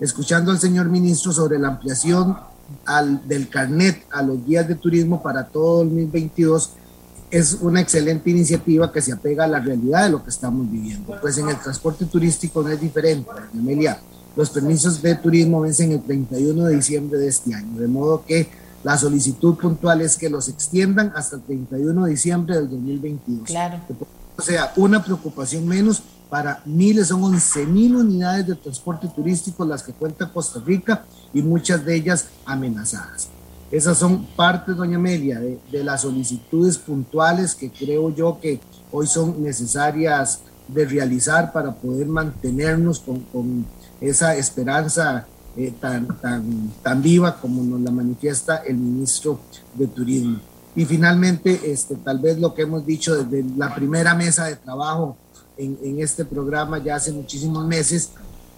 escuchando al señor ministro sobre la ampliación al, del carnet a los guías de turismo para todo el 2022, es una excelente iniciativa que se apega a la realidad de lo que estamos viviendo. Pues en el transporte turístico no es diferente, Amelia. Los permisos de turismo vencen el 31 de diciembre de este año, de modo que la solicitud puntual es que los extiendan hasta el 31 de diciembre del 2022. Claro. O sea, una preocupación menos para miles, son 11 mil unidades de transporte turístico las que cuenta Costa Rica y muchas de ellas amenazadas. Esas son partes, doña Amelia, de, las solicitudes puntuales que creo yo que hoy son necesarias de realizar para poder mantenernos con, con esa esperanza eh, tan, tan, tan viva como nos la manifiesta el ministro de Turismo. Y finalmente, este, tal vez lo que hemos dicho desde la primera mesa de trabajo en, en este programa ya hace muchísimos meses,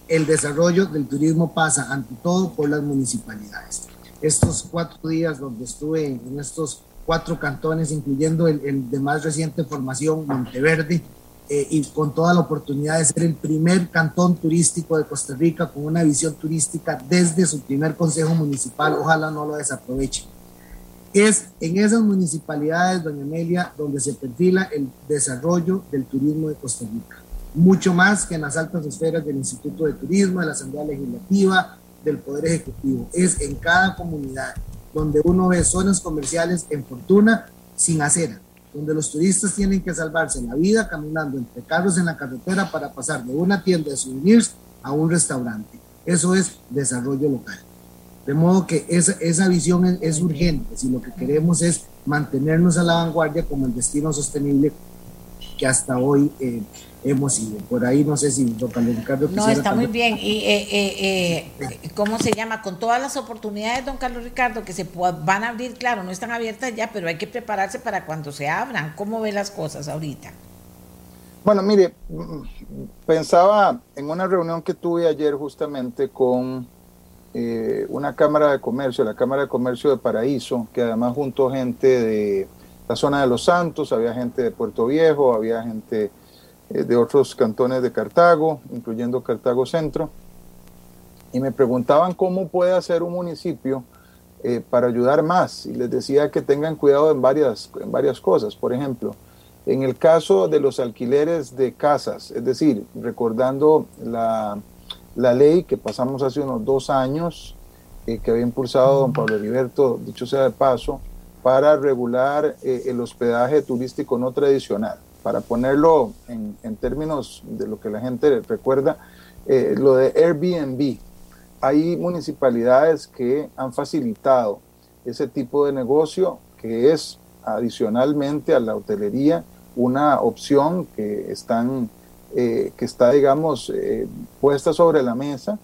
el desarrollo del turismo pasa ante todo por las municipalidades estos cuatro días donde estuve en estos cuatro cantones, incluyendo el, de más reciente formación, Monteverde, eh, y con toda la oportunidad de ser el primer cantón turístico de Costa Rica con una visión turística desde su primer consejo municipal, ojalá no lo desaproveche. Es en esas municipalidades, doña Amelia, donde se perfila el desarrollo del turismo de Costa Rica. Mucho más que en las altas esferas del Instituto de Turismo, de la Asamblea Legislativa, del Poder Ejecutivo, es en cada comunidad donde uno ve zonas comerciales en fortuna sin acera, donde los turistas tienen que salvarse la vida caminando entre carros en la carretera para pasar de una tienda de souvenirs a un restaurante. Eso es desarrollo local. De modo que esa, esa visión es, urgente si lo que queremos es mantenernos a la vanguardia como el destino sostenible que hasta hoy eh, hemos ido. Por ahí no sé si don Carlos Ricardo No, está muy bien. ¿Y eh, eh, eh, cómo se llama? Con todas las oportunidades, don Carlos Ricardo, que se van a abrir, claro, no están abiertas ya, pero hay que prepararse para cuando se abran. ¿Cómo ve las cosas ahorita? Bueno, mire, pensaba en una reunión que tuve ayer justamente con una Cámara de Comercio, la Cámara de Comercio de Paraíso, que además juntó gente de la zona de Los Santos, había gente de Puerto Viejo, había gente eh, de otros cantones de Cartago, incluyendo Cartago Centro, y me preguntaban cómo puede hacer un municipio eh, para ayudar más, y les decía que tengan cuidado en varias, en varias cosas. Por ejemplo, en el caso de los alquileres de casas, es decir, recordando la, la ley que pasamos hace unos dos años, eh, que había impulsado don Pablo Heriberto, dicho sea de paso, para regular el hospedaje turístico no tradicional para ponerlo en, términos de lo que la gente recuerda, eh, lo de Airbnb. Hay municipalidades que han facilitado ese tipo de negocio que es adicionalmente a la hotelería una opción que, están, eh, que está, digamos, eh, puesta sobre la mesa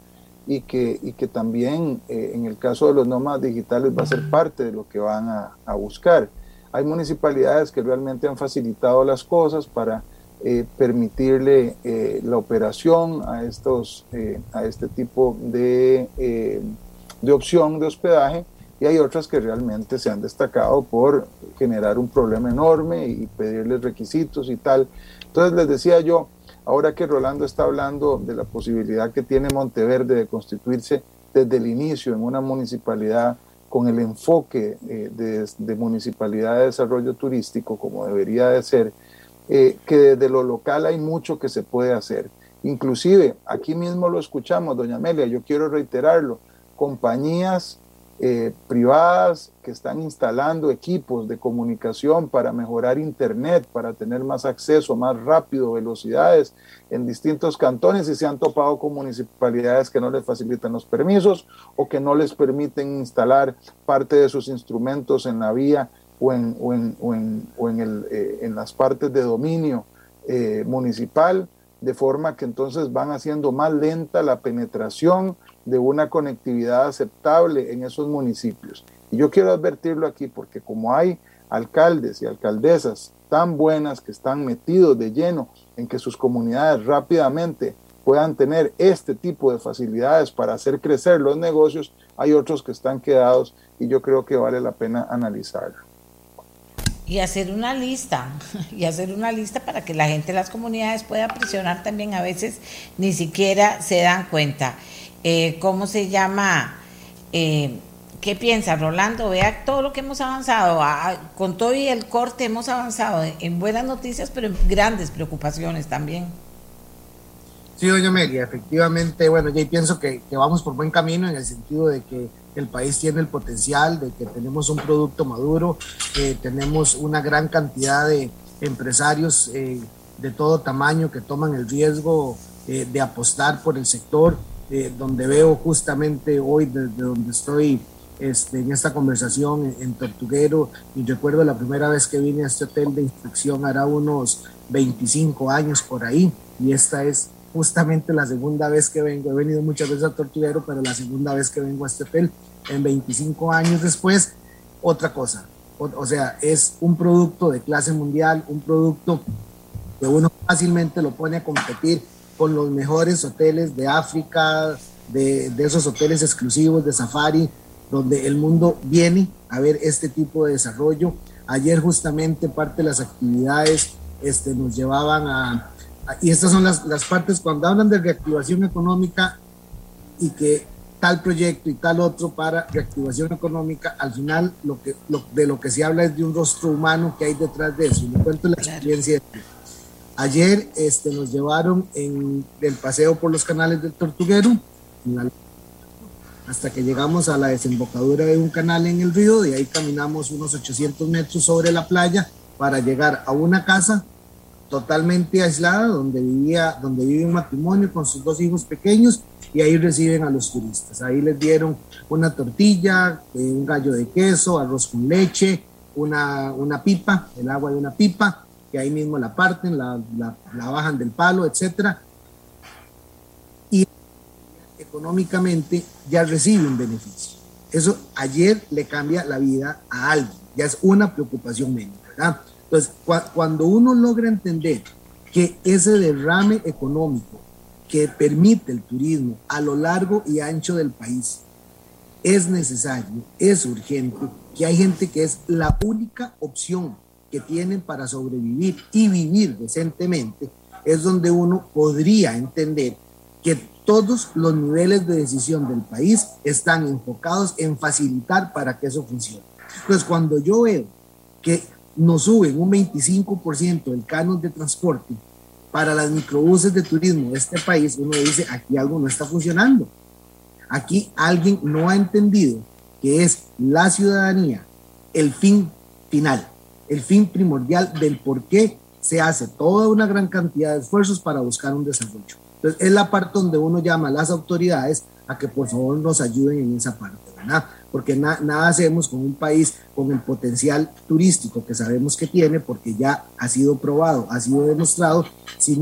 y que, y que también en el caso de los nómadas digitales va a ser parte de lo que van a, a buscar. Hay municipalidades que realmente han facilitado las cosas para eh, permitirle eh, la operación a, estos, eh, a este tipo de, de opción de hospedaje y hay otras que realmente se han destacado por generar un problema enorme y pedirles requisitos y tal. Entonces les decía yo, ahora que Rolando está hablando de la posibilidad que tiene Monteverde de constituirse desde el inicio en una municipalidad con el enfoque eh, de, municipalidad de desarrollo turístico, como debería de ser, eh, que desde lo local hay mucho que se puede hacer. Inclusive, aquí mismo lo escuchamos, doña Amelia, yo quiero reiterarlo, compañías eh, privadas que están instalando equipos de comunicación para mejorar Internet, para tener más acceso, más rápido, velocidades en distintos cantones y se han topado con municipalidades que no les facilitan los permisos o que no les permiten instalar parte de sus instrumentos en la vía o en, o en, o en, o en, el, eh, en las partes de dominio eh, municipal, de forma que entonces van haciendo más lenta la penetración de una conectividad aceptable en esos municipios. Y yo quiero advertirlo aquí porque como hay alcaldes y alcaldesas tan buenas que están metidos de lleno en que sus comunidades rápidamente puedan tener este tipo de facilidades para hacer crecer los negocios, hay otros que están quedados y yo creo que vale la pena analizarlo. Y hacer una lista, y hacer una lista para que la gente las comunidades pueda presionar también, a veces ni siquiera se dan cuenta. Eh, ¿cómo se llama? Eh, ¿Qué piensa Rolando? Vea todo lo que hemos avanzado. con todo y el corte hemos avanzado en buenas noticias, pero en grandes preocupaciones también. Sí, doña Amelia, efectivamente, bueno, yo pienso que, vamos por buen camino en el sentido de que el país tiene el potencial, de que tenemos un producto maduro, que tenemos una gran cantidad de empresarios eh, de todo tamaño que toman el riesgo eh, de apostar por el sector, eh, donde veo justamente hoy desde donde estoy este, en esta conversación en, Tortuguero y recuerdo la primera vez que vine a este hotel de inspección hará unos 25 años por ahí y esta es justamente la segunda vez que vengo. He venido muchas veces a Tortuguero, pero la segunda vez que vengo a este hotel en 25 años después, otra cosa. O, sea, es un producto de clase mundial, un producto que uno fácilmente lo pone a competir con los mejores hoteles de África, de, de esos hoteles exclusivos de safari, donde el mundo viene a ver este tipo de desarrollo. Ayer justamente parte de las actividades este, nos llevaban a, y estas son las, las partes cuando hablan de reactivación económica y que tal proyecto y tal otro para reactivación económica, al final lo que, de lo que se habla es de un rostro humano que hay detrás de eso. Y me cuento la experiencia. Ayer este, nos llevaron en el paseo por los canales del Tortuguero, hasta que llegamos a la desembocadura de un canal en el río, de ahí caminamos unos 800 metros sobre la playa para llegar a una casa totalmente aislada donde vivía donde vive un matrimonio con sus dos hijos pequeños y ahí reciben a los turistas. Ahí les dieron una tortilla, eh, un gallo de queso, arroz con leche, una, una pipa, el agua de una pipa, que ahí mismo la parten, la, la, la bajan del palo, etcétera económicamente ya recibe un beneficio. Eso ayer le cambia la vida a alguien, ya es una preocupación menos, ¿verdad? Entonces, cuando uno logra entender que ese derrame económico que permite el turismo a lo largo y ancho del país es necesario, es urgente, que hay gente que es la única opción que tienen para sobrevivir y vivir decentemente, es donde uno podría entender que todos los niveles de decisión del país están enfocados en facilitar para que eso funcione. Entonces, cuando yo veo que nos suben un 25% el canon de transporte para las microbuses de turismo de este país, uno dice, aquí algo no está funcionando. Aquí alguien no ha entendido que es la ciudadanía el fin final, el fin primordial del por qué se hace toda una gran cantidad de esfuerzos para buscar un desarrollo. Entonces, es la parte donde uno llama a las autoridades a que por favor nos ayuden en esa parte, ¿verdad? Porque nada hacemos con un país con el potencial turístico que sabemos que tiene, porque ya ha sido probado, ha sido demostrado, si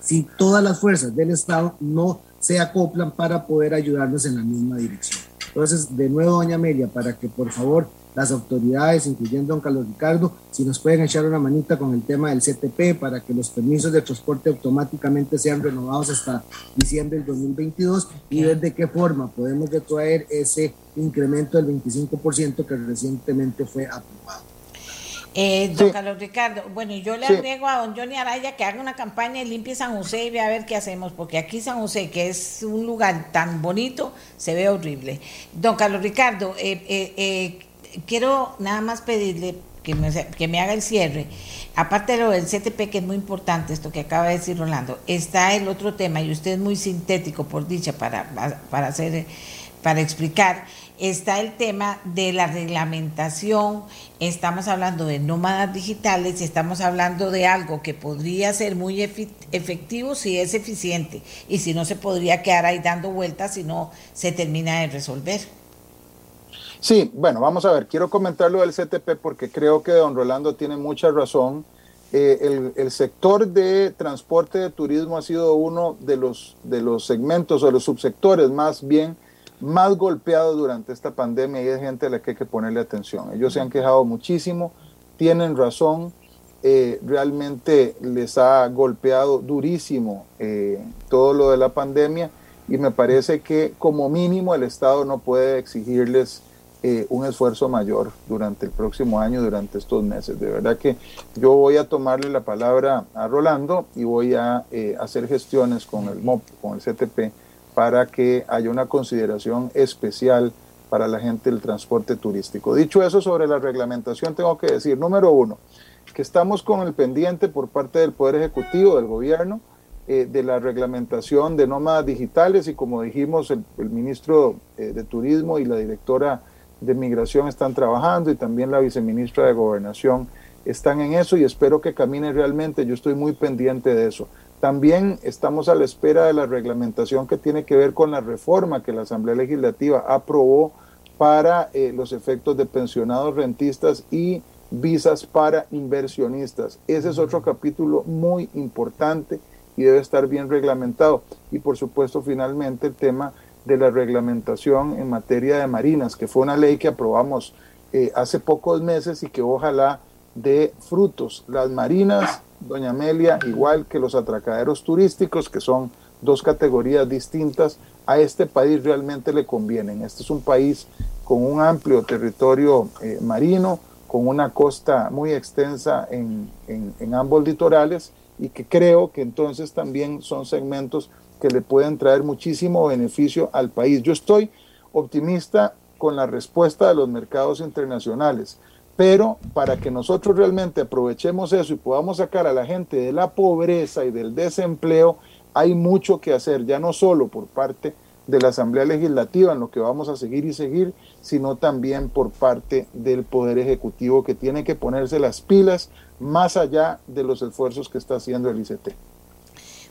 si todas las fuerzas del Estado no se acoplan para poder ayudarnos en la misma dirección. Entonces, de nuevo, doña Amelia, para que por favor las autoridades, incluyendo don Carlos Ricardo, si nos pueden echar una manita con el tema del CTP para que los permisos de transporte automáticamente sean renovados hasta diciembre del 2022 y ver de qué forma podemos retraer ese incremento del 25% que recientemente fue aprobado. Eh, don Carlos Ricardo, bueno, yo le agrego a don Johnny Araya que haga una campaña y limpie San José y vea a ver qué hacemos, porque aquí San José, que es un lugar tan bonito, se ve horrible. Don Carlos Ricardo, eh, eh, eh quiero nada más pedirle que me, que me haga el cierre. Aparte de lo del CTP, que es muy importante, esto que acaba de decir Rolando, está el otro tema, y usted es muy sintético, por dicha, para, para, hacer, para explicar, está el tema de la reglamentación, estamos hablando de nómadas digitales y estamos hablando de algo que podría ser muy efectivo si es eficiente y si no se podría quedar ahí dando vueltas si no se termina de resolver. Sí, bueno, vamos a ver, quiero comentar lo del CTP porque creo que don Rolando tiene mucha razón. Eh, el, sector de transporte de turismo ha sido uno de los, de los segmentos o los subsectores más bien más golpeados durante esta pandemia y es gente a la que hay que ponerle atención. Ellos se han quejado muchísimo, tienen razón, eh, realmente les ha golpeado durísimo eh, todo lo de la pandemia y me parece que como mínimo el Estado no puede exigirles eh, un esfuerzo mayor durante el próximo año, durante estos meses. De verdad que yo voy a tomarle la palabra a Rolando y voy a eh, hacer gestiones con el MOP, con el CTP, para que haya una consideración especial para la gente del transporte turístico. Dicho eso sobre la reglamentación, tengo que decir, número uno, que estamos con el pendiente por parte del Poder Ejecutivo, del gobierno, eh, de la reglamentación de nómadas digitales y como dijimos, el, ministro eh, de Turismo y la directora de Migración están trabajando y también la viceministra de Gobernación están en eso y espero que camine realmente. Yo estoy muy pendiente de eso. También estamos a la espera de la reglamentación que tiene que ver con la reforma que la Asamblea Legislativa aprobó para eh, los efectos de pensionados rentistas y visas para inversionistas. Ese es otro capítulo muy importante y debe estar bien reglamentado. Y por supuesto, finalmente, el tema de la reglamentación en materia de marinas, que fue una ley que aprobamos eh, hace pocos meses y que ojalá dé frutos. Las marinas, doña Amelia, igual que los atracaderos turísticos, que son dos categorías distintas, a este país realmente le convienen. Este es un país con un amplio territorio eh, marino, con una costa muy extensa en, en, ambos litorales y que creo que entonces también son segmentos que le pueden traer muchísimo beneficio al país. Yo estoy optimista con la respuesta de los mercados internacionales, pero para que nosotros realmente aprovechemos eso y podamos sacar a la gente de la pobreza y del desempleo, hay mucho que hacer, ya no solo por parte de la Asamblea Legislativa, en lo que vamos a seguir y seguir, sino también por parte del Poder Ejecutivo que tiene que ponerse las pilas más allá de los esfuerzos que está haciendo el ICT.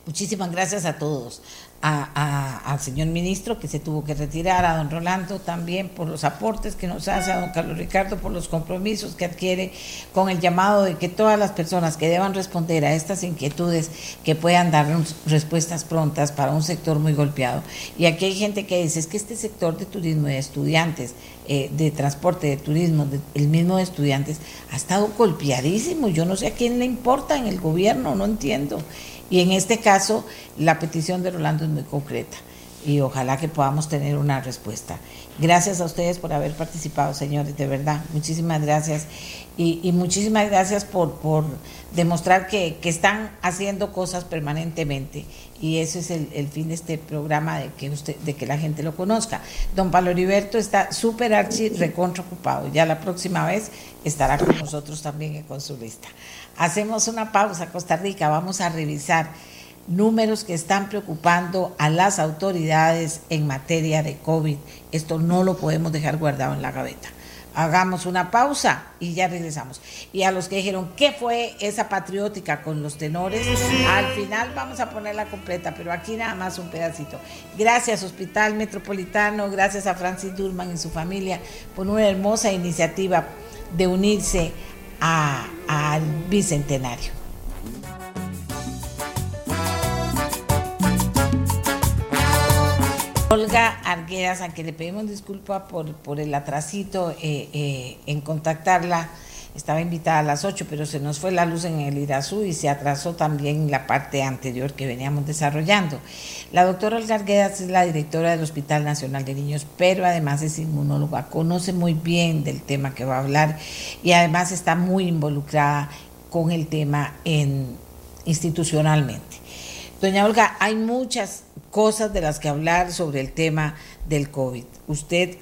Muchísimas gracias a todos. al señor ministro que se tuvo que retirar, a don Rolando también por los aportes que nos hace, a don Carlos Ricardo por los compromisos que adquiere con el llamado de que todas las personas que deban responder a estas inquietudes que puedan dar respuestas prontas para un sector muy golpeado. Y aquí hay gente que dice, es que este sector de turismo de estudiantes, eh, de transporte, de turismo, el mismo de estudiantes, ha estado golpeadísimo. Yo no sé a quién le importa en el gobierno, no entiendo. Y en este caso, la petición de Rolando es muy concreta y ojalá que podamos tener una respuesta. Gracias a ustedes por haber participado, señores, de verdad. Muchísimas gracias. Y, muchísimas gracias por, por demostrar que, que, están haciendo cosas permanentemente. Y ese es el, el, fin de este programa, de que, usted, de que la gente lo conozca. Don Pablo Heriberto está súper archi recontra ocupado. Ya la próxima vez estará con nosotros también con su lista. Hacemos una pausa, Costa Rica, vamos a revisar números que están preocupando a las autoridades en materia de COVID. Esto no lo podemos dejar guardado en la gaveta. Hagamos una pausa y ya regresamos. Y a los que dijeron, ¿qué fue esa patriótica con los tenores? Al final vamos a ponerla completa, pero aquí nada más un pedacito. Gracias Hospital Metropolitano, gracias a Francis Durman y su familia por una hermosa iniciativa de unirse al bicentenario. Olga Argueras, a que le pedimos disculpa por, por el atrasito eh, eh, en contactarla, estaba invitada a las 8, pero se nos fue la luz en el Irazú y se atrasó también la parte anterior que veníamos desarrollando. La doctora Olga Arguedas es la directora del Hospital Nacional de Niños, pero además es inmunóloga, conoce muy bien del tema que va a hablar y además está muy involucrada con el tema en, institucionalmente. Doña Olga, hay muchas cosas de las que hablar sobre el tema del COVID. Usted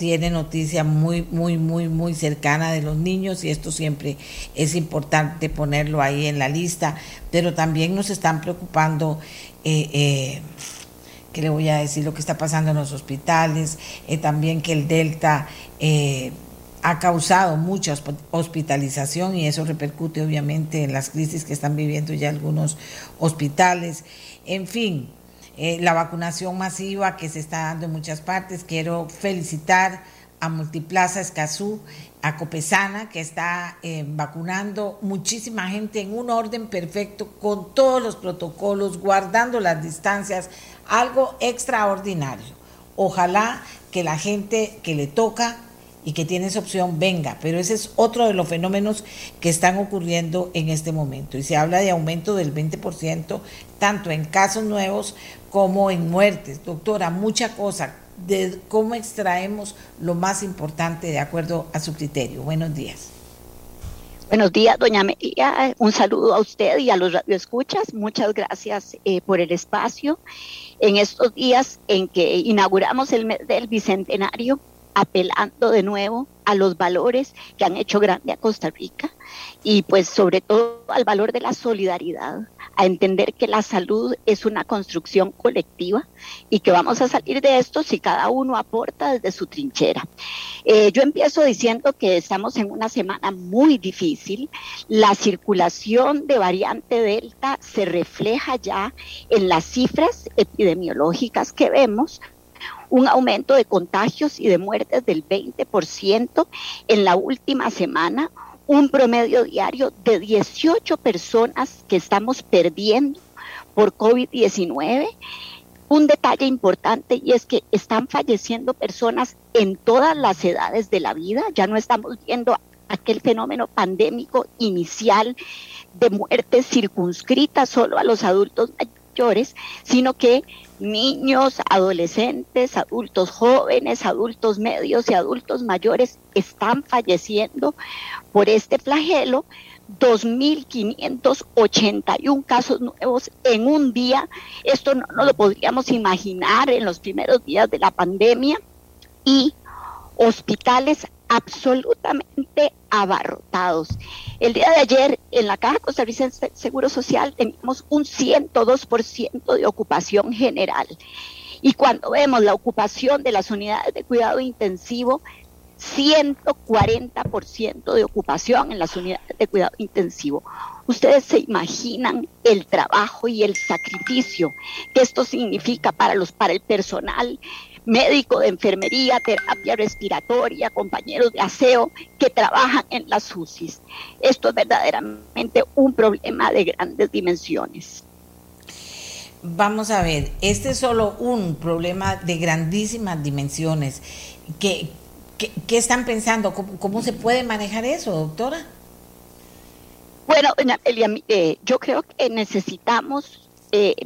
tiene noticia muy, muy, muy, muy cercana de los niños y esto siempre es importante ponerlo ahí en la lista, pero también nos están preocupando, eh, eh, ¿qué le voy a decir? Lo que está pasando en los hospitales, eh, también que el Delta eh, ha causado mucha hospitalización y eso repercute obviamente en las crisis que están viviendo ya algunos hospitales. En fin, eh, la vacunación masiva que se está dando en muchas partes. Quiero felicitar a Multiplaza Escazú, a Copesana, que está eh, vacunando muchísima gente en un orden perfecto, con todos los protocolos, guardando las distancias, algo extraordinario. Ojalá que la gente que le toca y que tiene esa opción venga, pero ese es otro de los fenómenos que están ocurriendo en este momento. Y se habla de aumento del 20%, tanto en casos nuevos como en muertes. Doctora, mucha cosa de cómo extraemos lo más importante de acuerdo a su criterio. Buenos días. Buenos días, doña María. Un saludo a usted y a los radioescuchas. Muchas gracias eh, por el espacio. En estos días en que inauguramos el mes del Bicentenario, apelando de nuevo a los valores que han hecho grande a Costa Rica y pues sobre todo al valor de la solidaridad, a entender que la salud es una construcción colectiva y que vamos a salir de esto si cada uno aporta desde su trinchera. Eh, yo empiezo diciendo que estamos en una semana muy difícil. La circulación de variante Delta se refleja ya en las cifras epidemiológicas que vemos, un aumento de contagios y de muertes del 20% en la última semana, un promedio diario de 18 personas que estamos perdiendo por COVID-19. Un detalle importante y es que están falleciendo personas en todas las edades de la vida. Ya no estamos viendo aquel fenómeno pandémico inicial de muerte circunscrita solo a los adultos mayores, sino que niños, adolescentes, adultos jóvenes, adultos medios y adultos mayores están falleciendo por este flagelo. 2.581 casos nuevos en un día. Esto no, no lo podríamos imaginar en los primeros días de la pandemia. Y hospitales absolutamente abarrotados. El día de ayer en la Caja Costarricense de Seguro Social teníamos un 102% de ocupación general. Y cuando vemos la ocupación de las unidades de cuidado intensivo, 140% de ocupación en las unidades de cuidado intensivo. Ustedes se imaginan el trabajo y el sacrificio que esto significa para los para el personal médico de enfermería, terapia respiratoria, compañeros de aseo que trabajan en las UCIs. Esto es verdaderamente un problema de grandes dimensiones. Vamos a ver, este es solo un problema de grandísimas dimensiones. ¿Qué, qué, están pensando? ¿Cómo, se puede manejar eso, doctora? Bueno, Elia, yo creo que necesitamos eh,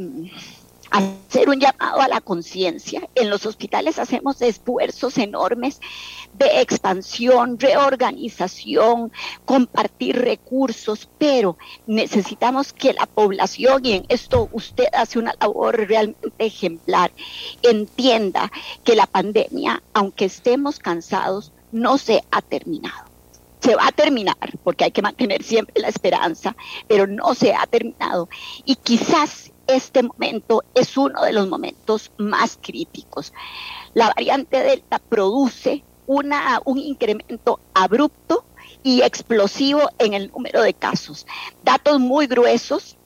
hacer un llamado a la conciencia. En los hospitales hacemos esfuerzos enormes de expansión, reorganización, compartir recursos, pero necesitamos que la población, y en esto usted hace una labor realmente ejemplar, entienda que la pandemia, aunque estemos cansados, no se ha terminado se va a terminar, porque hay que mantener siempre la esperanza, pero no se ha terminado. Y quizás este momento es uno de los momentos más críticos. La variante Delta produce una, un incremento abrupto y explosivo en el número de casos. Datos muy gruesos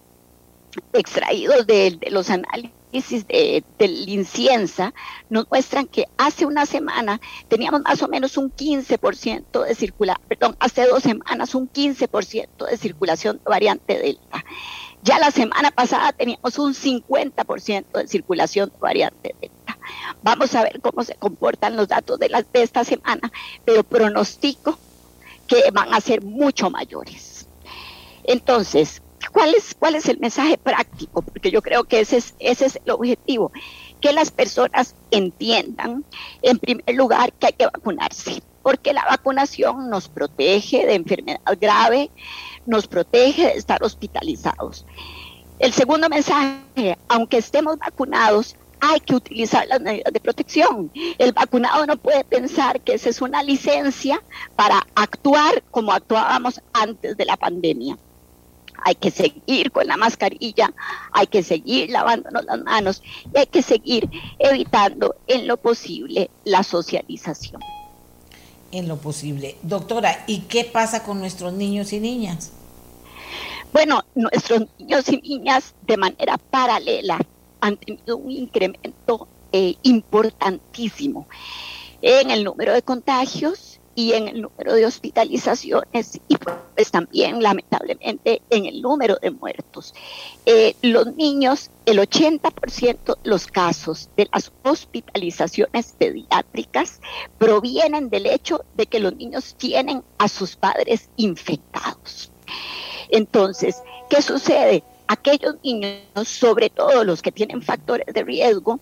extraídos de, los análisis de, del inciensa nos muestran que hace una semana teníamos más o menos un 15% de circulación, perdón, hace dos semanas un 15% de circulación de variante Delta. Ya la semana pasada teníamos un 50% de circulación de variante Delta. Vamos a ver cómo se comportan los datos de, esta semana, pero pronostico que van a ser mucho mayores. Entonces, ¿cuál es, cuál es el mensaje práctico? Porque yo creo que ese es, ese es el objetivo, que las personas entiendan, en primer lugar, que hay que vacunarse, porque la vacunación nos protege de enfermedad grave, nos protege de estar hospitalizados. El segundo mensaje, aunque estemos vacunados, hay que utilizar las medidas de protección. El vacunado no puede pensar que esa es una licencia para actuar como actuábamos antes de la pandemia. Hay que seguir con la mascarilla, hay que seguir lavándonos las manos y hay que seguir evitando en lo posible la socialización. En lo posible. Doctora, ¿y qué pasa con nuestros niños y niñas? Bueno, nuestros niños y niñas de manera paralela han tenido un incremento eh, importantísimo en el número de contagios y en el número de hospitalizaciones y pues también lamentablemente en el número de muertos. Eh, los niños, el 80% de los casos de las hospitalizaciones pediátricas provienen del hecho de que los niños tienen a sus padres infectados. Entonces, ¿qué sucede? Aquellos niños, sobre todo los que tienen factores de riesgo,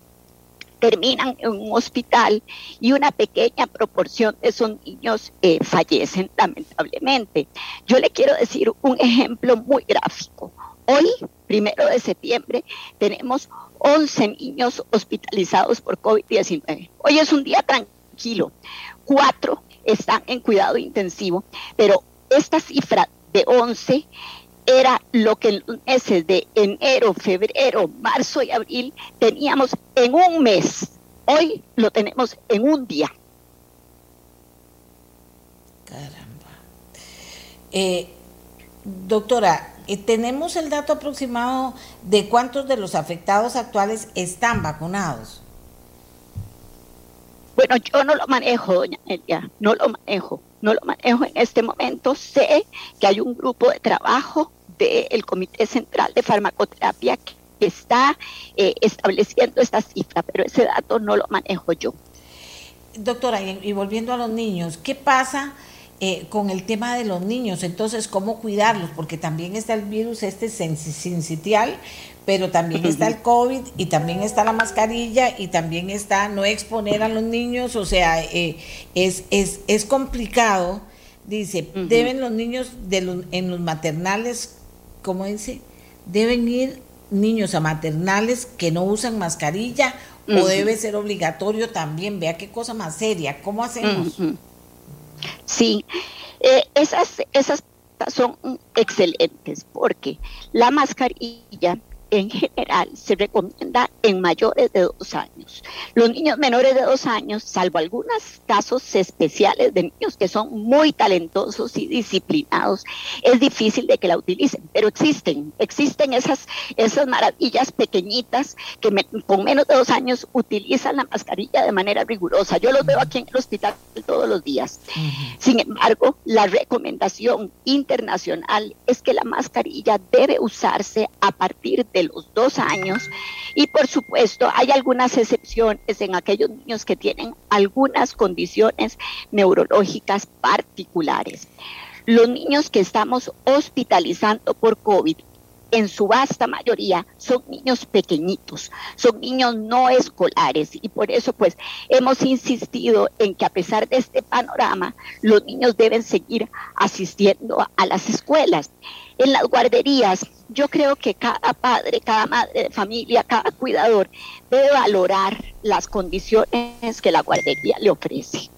terminan en un hospital y una pequeña proporción de esos niños eh, fallecen lamentablemente. Yo le quiero decir un ejemplo muy gráfico. Hoy, primero de septiembre, tenemos 11 niños hospitalizados por COVID-19. Hoy es un día tranquilo tranquilo. Cuatro están en cuidado intensivo, pero esta cifra de 11 era lo que en los meses de enero, febrero, marzo y abril teníamos en un mes. Hoy lo tenemos en un día. Caramba. Eh, doctora, eh, ¿tenemos el dato aproximado de cuántos de los afectados actuales están vacunados? Bueno, yo no lo manejo, doña Elia, no lo manejo, no lo manejo en este momento. Sé que hay un grupo de trabajo del Comité Central de Farmacoterapia que está eh, estableciendo esta cifra, pero ese dato no lo manejo yo. Doctora, y, volviendo a los niños, ¿qué pasa eh, con el tema de los niños? Entonces, ¿cómo cuidarlos? Porque también está el virus este sincitial, pero también está el COVID y también está la mascarilla y también está no exponer a los niños, o sea, eh, es, es, es complicado. Dice, deben los niños de en los maternales, ¿cómo dice? Deben ir niños a maternales que no usan mascarilla o debe ser obligatorio también. Vea qué cosa más seria. ¿Cómo hacemos? Sí, eh, esas, esas son excelentes porque la mascarilla en general se recomienda en mayores de dos años. Los niños menores de dos años, salvo algunos casos especiales de niños que son muy talentosos y disciplinados, es difícil de que la utilicen, pero existen, existen esas, esas maravillas pequeñitas que con menos de dos años utilizan la mascarilla de manera rigurosa. Yo los veo aquí en el hospital todos los días. Sin embargo, la recomendación internacional es que la mascarilla debe usarse a partir de de los dos años y por supuesto hay algunas excepciones en aquellos niños que tienen algunas condiciones neurológicas particulares. Los niños que estamos hospitalizando por COVID en su vasta mayoría son niños pequeñitos, son niños no escolares y por eso pues hemos insistido en que a pesar de este panorama los niños deben seguir asistiendo a las escuelas. En las guarderías yo creo que cada padre, cada madre de familia, cada cuidador debe valorar las condiciones que la guardería le ofrece.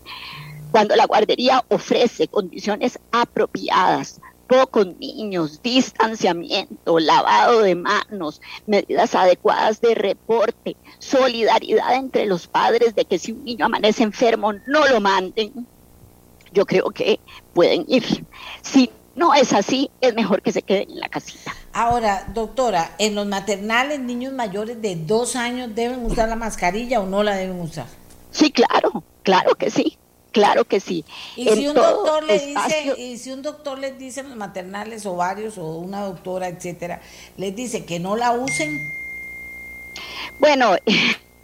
Cuando la guardería ofrece condiciones apropiadas, pocos niños, distanciamiento, lavado de manos, medidas adecuadas de reporte, solidaridad entre los padres de que si un niño amanece enfermo no lo manden, yo creo que pueden ir. Si no es así, es mejor que se queden en la casita. Ahora, doctora, ¿en los maternales niños mayores de dos años deben usar la mascarilla o no la deben usar? Sí, claro, claro que sí. Claro que sí. Y si, un doctor le dice, y si un doctor les dice en los maternales o varios o una doctora, etcétera, les dice que no la usen. Bueno,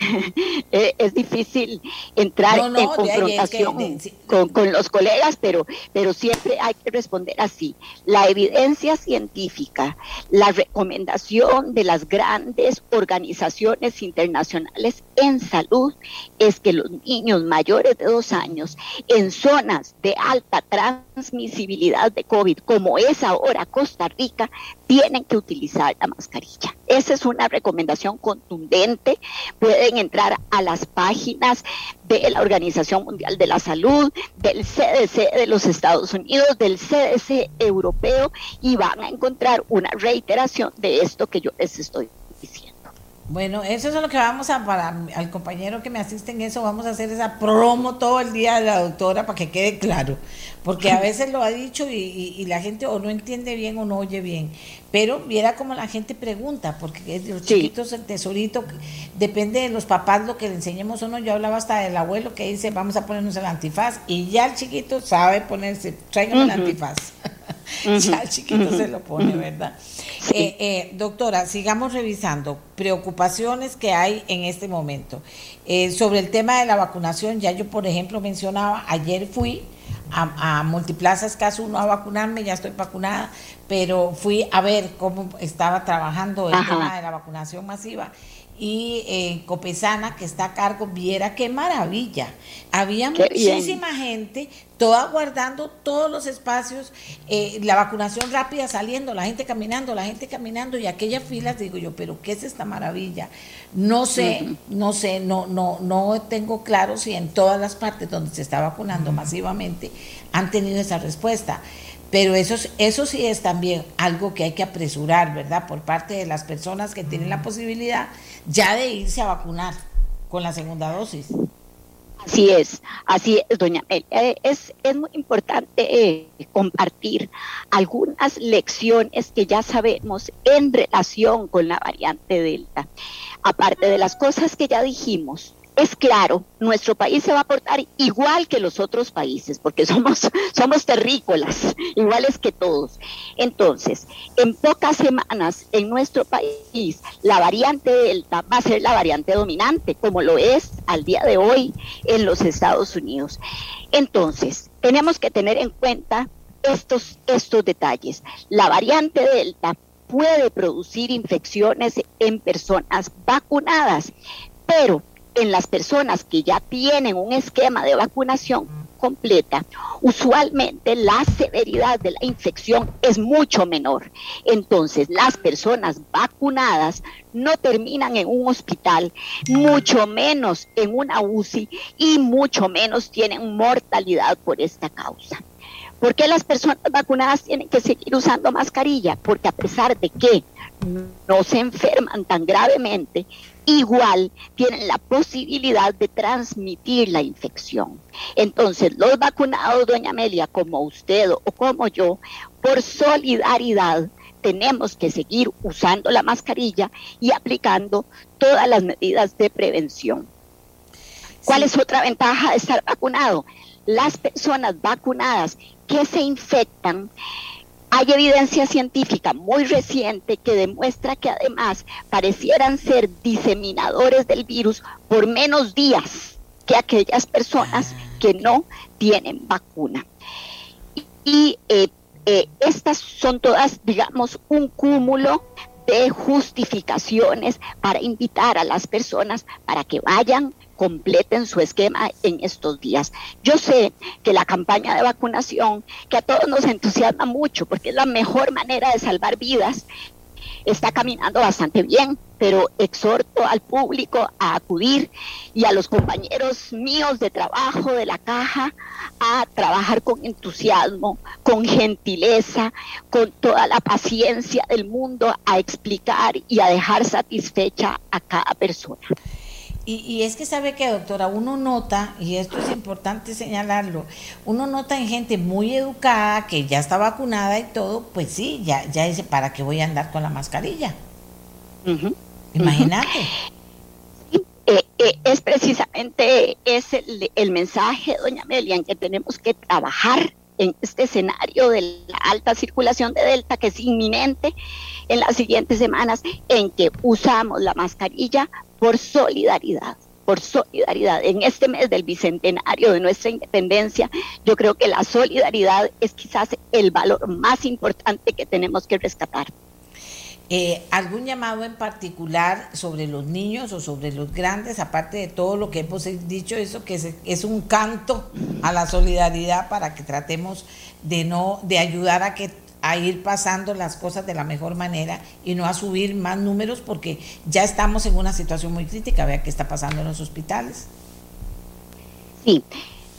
Eh, es difícil entrar en confrontación con, los colegas, pero, pero siempre hay que responder así. La evidencia científica, la recomendación de las grandes organizaciones internacionales en salud es que los niños mayores de dos años en zonas de alta transmisibilidad de COVID, como es ahora Costa Rica, tienen que utilizar la mascarilla. Esa es una recomendación contundente. Pueden entrar a las páginas de la Organización Mundial de la Salud, del CDC de los Estados Unidos, del CDC europeo y van a encontrar una reiteración de esto que yo les estoy. Bueno, eso es lo que vamos a, para al compañero que me asiste en eso, vamos a hacer esa promo todo el día de la doctora para que quede claro, porque a veces lo ha dicho y, la gente o no entiende bien o no oye bien, pero viera como la gente pregunta, porque los chiquitos, el tesorito, depende de los papás lo que le enseñemos o no, yo hablaba hasta del abuelo que dice, vamos a ponernos el antifaz, y ya el chiquito sabe ponerse, traigan el antifaz, ya el chiquito se lo pone, ¿verdad? Eh, eh, doctora, sigamos revisando. Preocupaciones que hay en este momento. Eh, sobre el tema de la vacunación, ya yo, por ejemplo, mencionaba, ayer fui a, a Multiplaza Escaso 1 a vacunarme, ya estoy vacunada, pero fui a ver cómo estaba trabajando el tema de la vacunación masiva y eh, Copesana, que está a cargo, viera qué maravilla. Había muchísima gente, toda guardando todos los espacios, eh, la vacunación rápida saliendo, la gente caminando, la gente caminando, y aquellas filas, digo yo, pero ¿qué es esta maravilla? No sé, no sé, no, no, no tengo claro si en todas las partes donde se está vacunando masivamente han tenido esa respuesta. Pero eso, eso sí es también algo que hay que apresurar, ¿verdad? Por parte de las personas que tienen la posibilidad ya de irse a vacunar con la segunda dosis. Así es, así es, doña Amelia. Es, es muy importante eh, compartir algunas lecciones que ya sabemos en relación con la variante Delta. Aparte de las cosas que ya dijimos, es claro, nuestro país se va a portar igual que los otros países, porque somos, somos terrícolas, iguales que todos. Entonces, en pocas semanas en nuestro país, la variante Delta va a ser la variante dominante, como lo es al día de hoy en los Estados Unidos. Entonces, tenemos que tener en cuenta estos, estos detalles. La variante Delta puede producir infecciones en personas vacunadas, pero en las personas que ya tienen un esquema de vacunación completa, usualmente la severidad de la infección es mucho menor. Entonces, las personas vacunadas no terminan en un hospital, mucho menos en una UCI y mucho menos tienen mortalidad por esta causa. ¿Por qué las personas vacunadas tienen que seguir usando mascarilla? Porque a pesar de que no se enferman tan gravemente, igual tienen la posibilidad de transmitir la infección. Entonces, los vacunados, doña Amelia, como usted o como yo, por solidaridad, tenemos que seguir usando la mascarilla y aplicando todas las medidas de prevención. ¿Cuál es otra ventaja de estar vacunado? Las personas vacunadas que se infectan hay evidencia científica muy reciente que demuestra que además parecieran ser diseminadores del virus por menos días que aquellas personas que no tienen vacuna. Y eh, eh, estas son todas, digamos, un cúmulo de justificaciones para invitar a las personas para que vayan completen su esquema en estos días. Yo sé que la campaña de vacunación, que a todos nos entusiasma mucho, porque es la mejor manera de salvar vidas, está caminando bastante bien, pero exhorto al público a acudir y a los compañeros míos de trabajo de la caja a trabajar con entusiasmo, con gentileza, con toda la paciencia del mundo, a explicar y a dejar satisfecha a cada persona. Y, es que sabe que, doctora, uno nota, y esto es importante señalarlo, uno nota en gente muy educada, que ya está vacunada y todo, pues sí, ya, ya dice, ¿para qué voy a andar con la mascarilla? Imagínate. Eh, eh, es precisamente ese el, el mensaje, doña Amelia, en que tenemos que trabajar en este escenario de la alta circulación de Delta, que es inminente en las siguientes semanas, en que usamos la mascarilla por solidaridad por solidaridad. En este mes del bicentenario de nuestra independencia, yo creo que la solidaridad es quizás el valor más importante que tenemos que rescatar. Eh, ¿Algún llamado en particular sobre los niños o sobre los grandes, aparte de todo lo que hemos dicho, eso que es, es un canto a la solidaridad para que tratemos de no, de ayudar a que a ir pasando las cosas de la mejor manera y no a subir más números porque ya estamos en una situación muy crítica. Vea qué está pasando en los hospitales. Sí,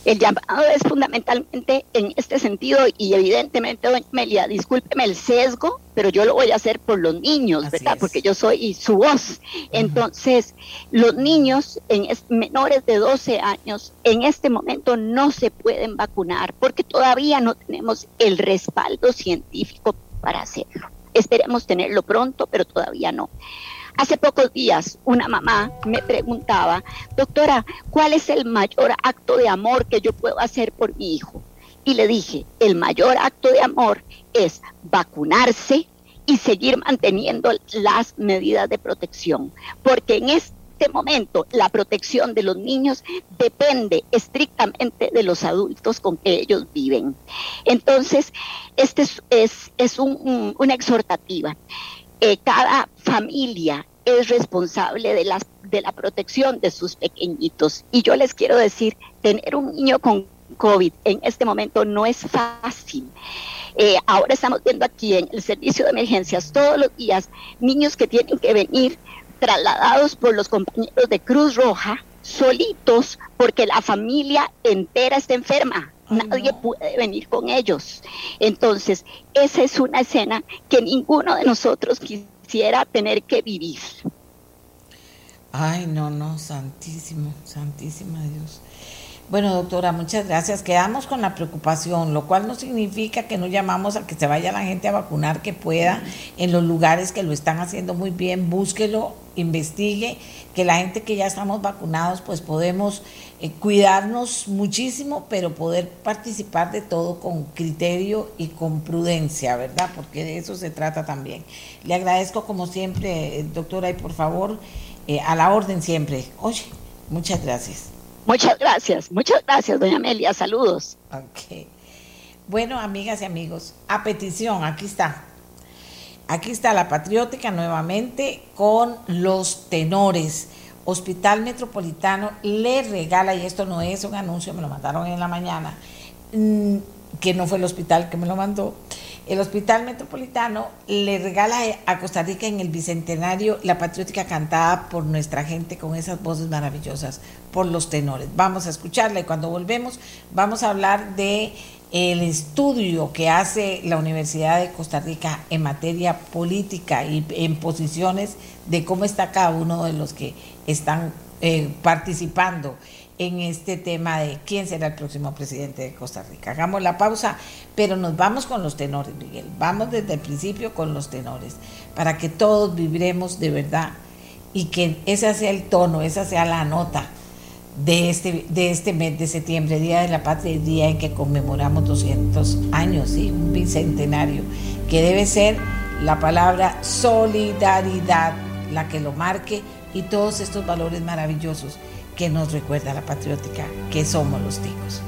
el llamado es fundamentalmente en este sentido y evidentemente, doña Melia, discúlpeme el sesgo, pero yo lo voy a hacer por los niños, ¿verdad? Porque yo soy su voz. Entonces, los niños en menores de 12 años en este momento no se pueden vacunar porque todavía no tenemos el respaldo científico para hacerlo. Esperemos tenerlo pronto, pero todavía no. Hace pocos días una mamá me preguntaba, doctora, ¿cuál es el mayor acto de amor que yo puedo hacer por mi hijo? Y le dije, el mayor acto de amor es vacunarse y seguir manteniendo las medidas de protección, porque en este momento la protección de los niños depende estrictamente de los adultos con que ellos viven. Entonces, este es, es, una exhortativa. Eh, cada familia es responsable de la, de la protección de sus pequeñitos. Y yo les quiero decir, tener un niño con COVID en este momento no es fácil. Eh, ahora estamos viendo aquí en el servicio de emergencias todos los días niños que tienen que venir trasladados por los compañeros de Cruz Roja solitos porque la familia entera está enferma. Nadie puede venir con ellos. Entonces, esa es una escena que ninguno de nosotros quisiera tener que vivir. Ay, no, no, santísimo, santísima Dios. Bueno, doctora, muchas gracias. Quedamos con la preocupación, lo cual no significa que no llamamos a que se vaya la gente a vacunar que pueda en los lugares que lo están haciendo muy bien. Búsquelo, investigue, que la gente que ya estamos vacunados, pues podemos eh, cuidarnos muchísimo, pero poder participar de todo con criterio y con prudencia, ¿verdad? Porque de eso se trata también. Le agradezco como siempre, eh, doctora, y por favor, eh, a la orden siempre. Oye, muchas gracias. Muchas gracias, muchas gracias, doña Amelia. Saludos. Ok. Bueno, amigas y amigos, a petición, aquí está. Aquí está la patriótica nuevamente con los tenores. Hospital Metropolitano le regala, y esto no es un anuncio, me lo mandaron en la mañana, mm, que no fue el hospital que me lo mandó, el Hospital Metropolitano le regala a Costa Rica en el Bicentenario la patriótica cantada por nuestra gente con esas voces maravillosas, por los tenores. Vamos a escucharla y cuando volvemos vamos a hablar de el estudio que hace la Universidad de Costa Rica en materia política y en posiciones de cómo está cada uno de los que están eh, participando en este tema de quién será el próximo presidente de Costa Rica. Hagamos la pausa, pero nos vamos con los tenores, Miguel. Vamos desde el principio con los tenores, para que todos viviremos de verdad y que ese sea el tono, esa sea la nota de este, de este mes de septiembre, Día de la Patria, día en que conmemoramos 200 años, ¿sí? un bicentenario, que debe ser la palabra solidaridad la que lo marque y todos estos valores maravillosos que nos recuerda la patriótica que somos los ticos.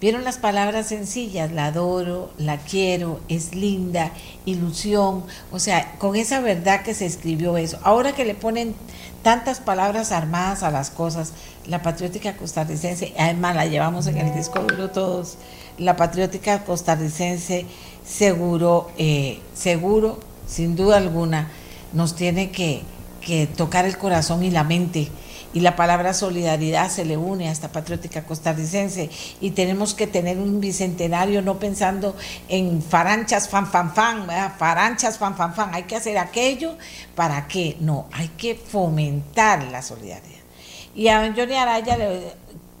Vieron las palabras sencillas, la adoro, la quiero, es linda, ilusión, o sea, con esa verdad que se escribió eso. Ahora que le ponen tantas palabras armadas a las cosas, la patriótica costarricense, además la llevamos en el disco duro todos, la patriótica costarricense seguro, eh, seguro, sin duda alguna, nos tiene que, que tocar el corazón y la mente y la palabra solidaridad se le une a esta patriótica costarricense y tenemos que tener un bicentenario no pensando en faranchas fan fan fan, faranchas fan fan fan, hay que hacer aquello para que no, hay que fomentar la solidaridad. Y a Johnny Araya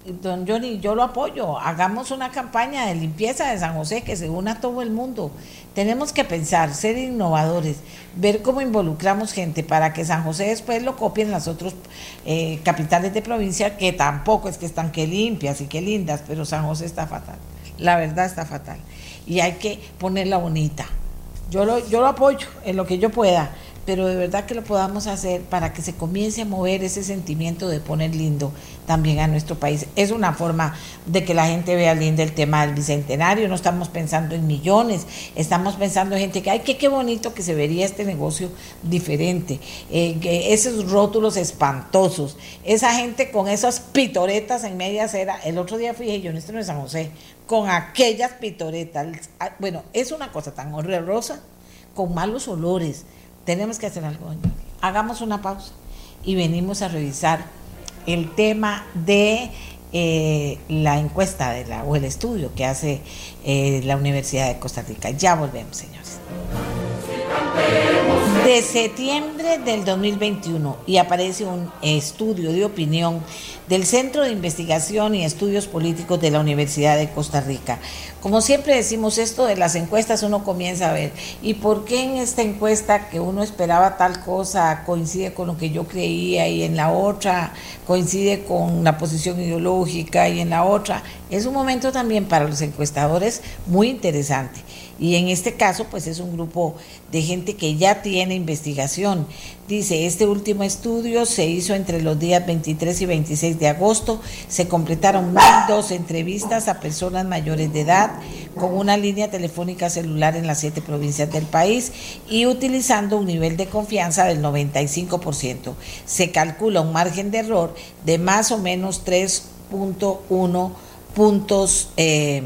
don Johnny, yo lo apoyo. Hagamos una campaña de limpieza de San José que se una a todo el mundo. Tenemos que pensar, ser innovadores, ver cómo involucramos gente para que San José después lo copien las otras eh, capitales de provincia, que tampoco es que están que limpias y que lindas, pero San José está fatal. La verdad está fatal. Y hay que ponerla bonita. Yo lo, yo lo apoyo en lo que yo pueda pero de verdad que lo podamos hacer para que se comience a mover ese sentimiento de poner lindo también a nuestro país. Es una forma de que la gente vea lindo el tema del bicentenario, no estamos pensando en millones, estamos pensando en gente que, ay, qué, qué bonito que se vería este negocio diferente, eh, esos rótulos espantosos, esa gente con esas pitoretas en media acera, el otro día fui yo, esto no es San José, con aquellas pitoretas, ah, bueno, es una cosa tan horrorosa, con malos olores, tenemos que hacer algo. Hagamos una pausa y venimos a revisar el tema de eh, la encuesta o el estudio que hace eh, la Universidad de Costa Rica. Ya volvemos, señores de septiembre del 2021 y aparece un estudio de opinión del Centro de Investigación y Estudios Políticos de la Universidad de Costa Rica. Como siempre decimos esto de las encuestas, uno comienza a ver, ¿y por qué en esta encuesta que uno esperaba tal cosa coincide con lo que yo creía y en la otra coincide con la posición ideológica y en la otra? Es un momento también para los encuestadores muy interesante y en este caso pues es un grupo de gente que ya tiene investigación. Dice, este último estudio se hizo entre los días 23 y 26 de agosto, se completaron dos entrevistas a personas mayores de edad con una línea telefónica celular en las siete provincias del país y utilizando un nivel de confianza del 95%. Se calcula un margen de error de más o menos 3.1 puntos. Eh,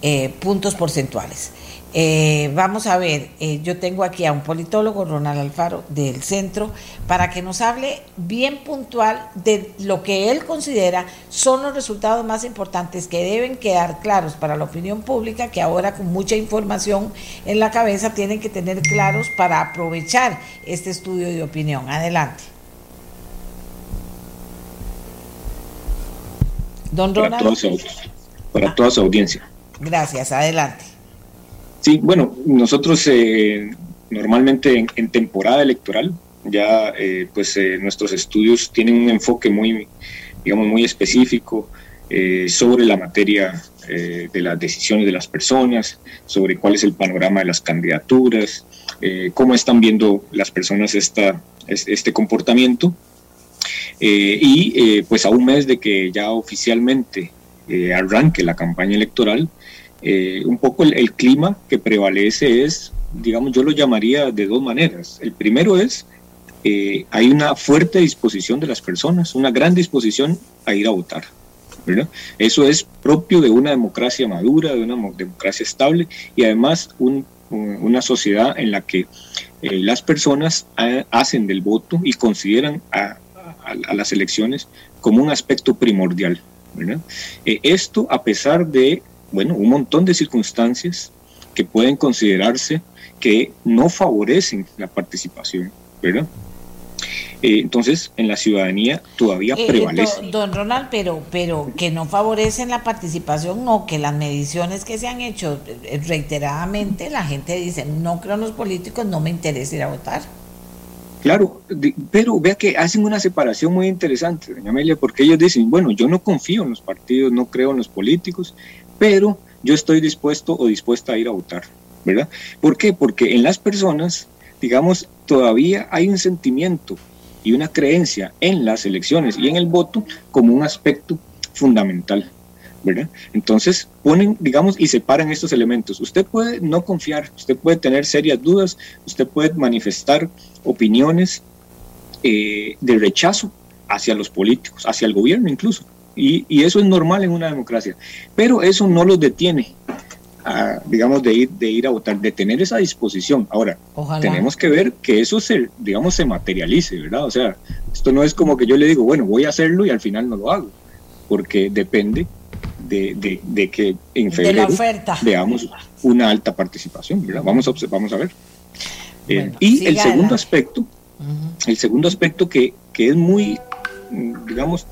eh, puntos porcentuales. Eh, vamos a ver, eh, yo tengo aquí a un politólogo, Ronald Alfaro, del centro, para que nos hable bien puntual de lo que él considera son los resultados más importantes que deben quedar claros para la opinión pública, que ahora con mucha información en la cabeza tienen que tener claros para aprovechar este estudio de opinión. Adelante. Don Ronald. para toda su audiencia. Gracias, adelante. Sí, bueno, nosotros eh, normalmente en, temporada electoral ya eh, pues eh, nuestros estudios tienen un enfoque muy, digamos, muy específico sobre la materia de las decisiones de las personas, sobre cuál es el panorama de las candidaturas, cómo están viendo las personas esta, este comportamiento. Y pues a un mes de que ya oficialmente arranque la campaña electoral, eh, un poco el, clima que prevalece es, digamos, yo lo llamaría de dos maneras. El primero es, eh, hay una fuerte disposición de las personas, una gran disposición a ir a votar. Eso es propio de una democracia madura, de una democracia estable y además una sociedad en la que eh, las personas hacen del voto y consideran a, las elecciones como un aspecto primordial. esto a pesar de bueno, un montón de circunstancias que pueden considerarse que no favorecen la participación, ¿verdad? Eh, entonces, en la ciudadanía todavía eh, prevalece. Don, Ronald, pero, pero que no favorecen la participación, no, que las mediciones que se han hecho eh, reiteradamente, la gente dice, no creo en los políticos, no me interesa ir a votar. Claro, pero vea que hacen una separación muy interesante, doña Amelia, porque ellos dicen, bueno, yo no confío en los partidos, no creo en los políticos, pero yo estoy dispuesto o dispuesta a ir a votar, ¿verdad? ¿Por qué? Porque en las personas, digamos, todavía hay un sentimiento y una creencia en las elecciones y en el voto como un aspecto fundamental. ¿Verdad? Entonces ponen, digamos, y separan estos elementos. Usted puede no confiar, usted puede tener serias dudas, usted puede manifestar opiniones eh, de rechazo hacia los políticos, hacia el gobierno incluso. Y, y, eso es normal en una democracia. Pero eso no los detiene, a, digamos, de ir, de ir a votar, de tener esa disposición. Ahora, Ojalá. tenemos que ver que eso se, digamos, se materialice, ¿verdad? O sea, esto no es como que yo le digo, bueno, voy a hacerlo y al final no lo hago, porque depende de, de, de que en febrero veamos una alta participación, ¿verdad? Vamos a, vamos a ver. Eh, y el segundo aspecto, el segundo aspecto que, que es muy, digamos,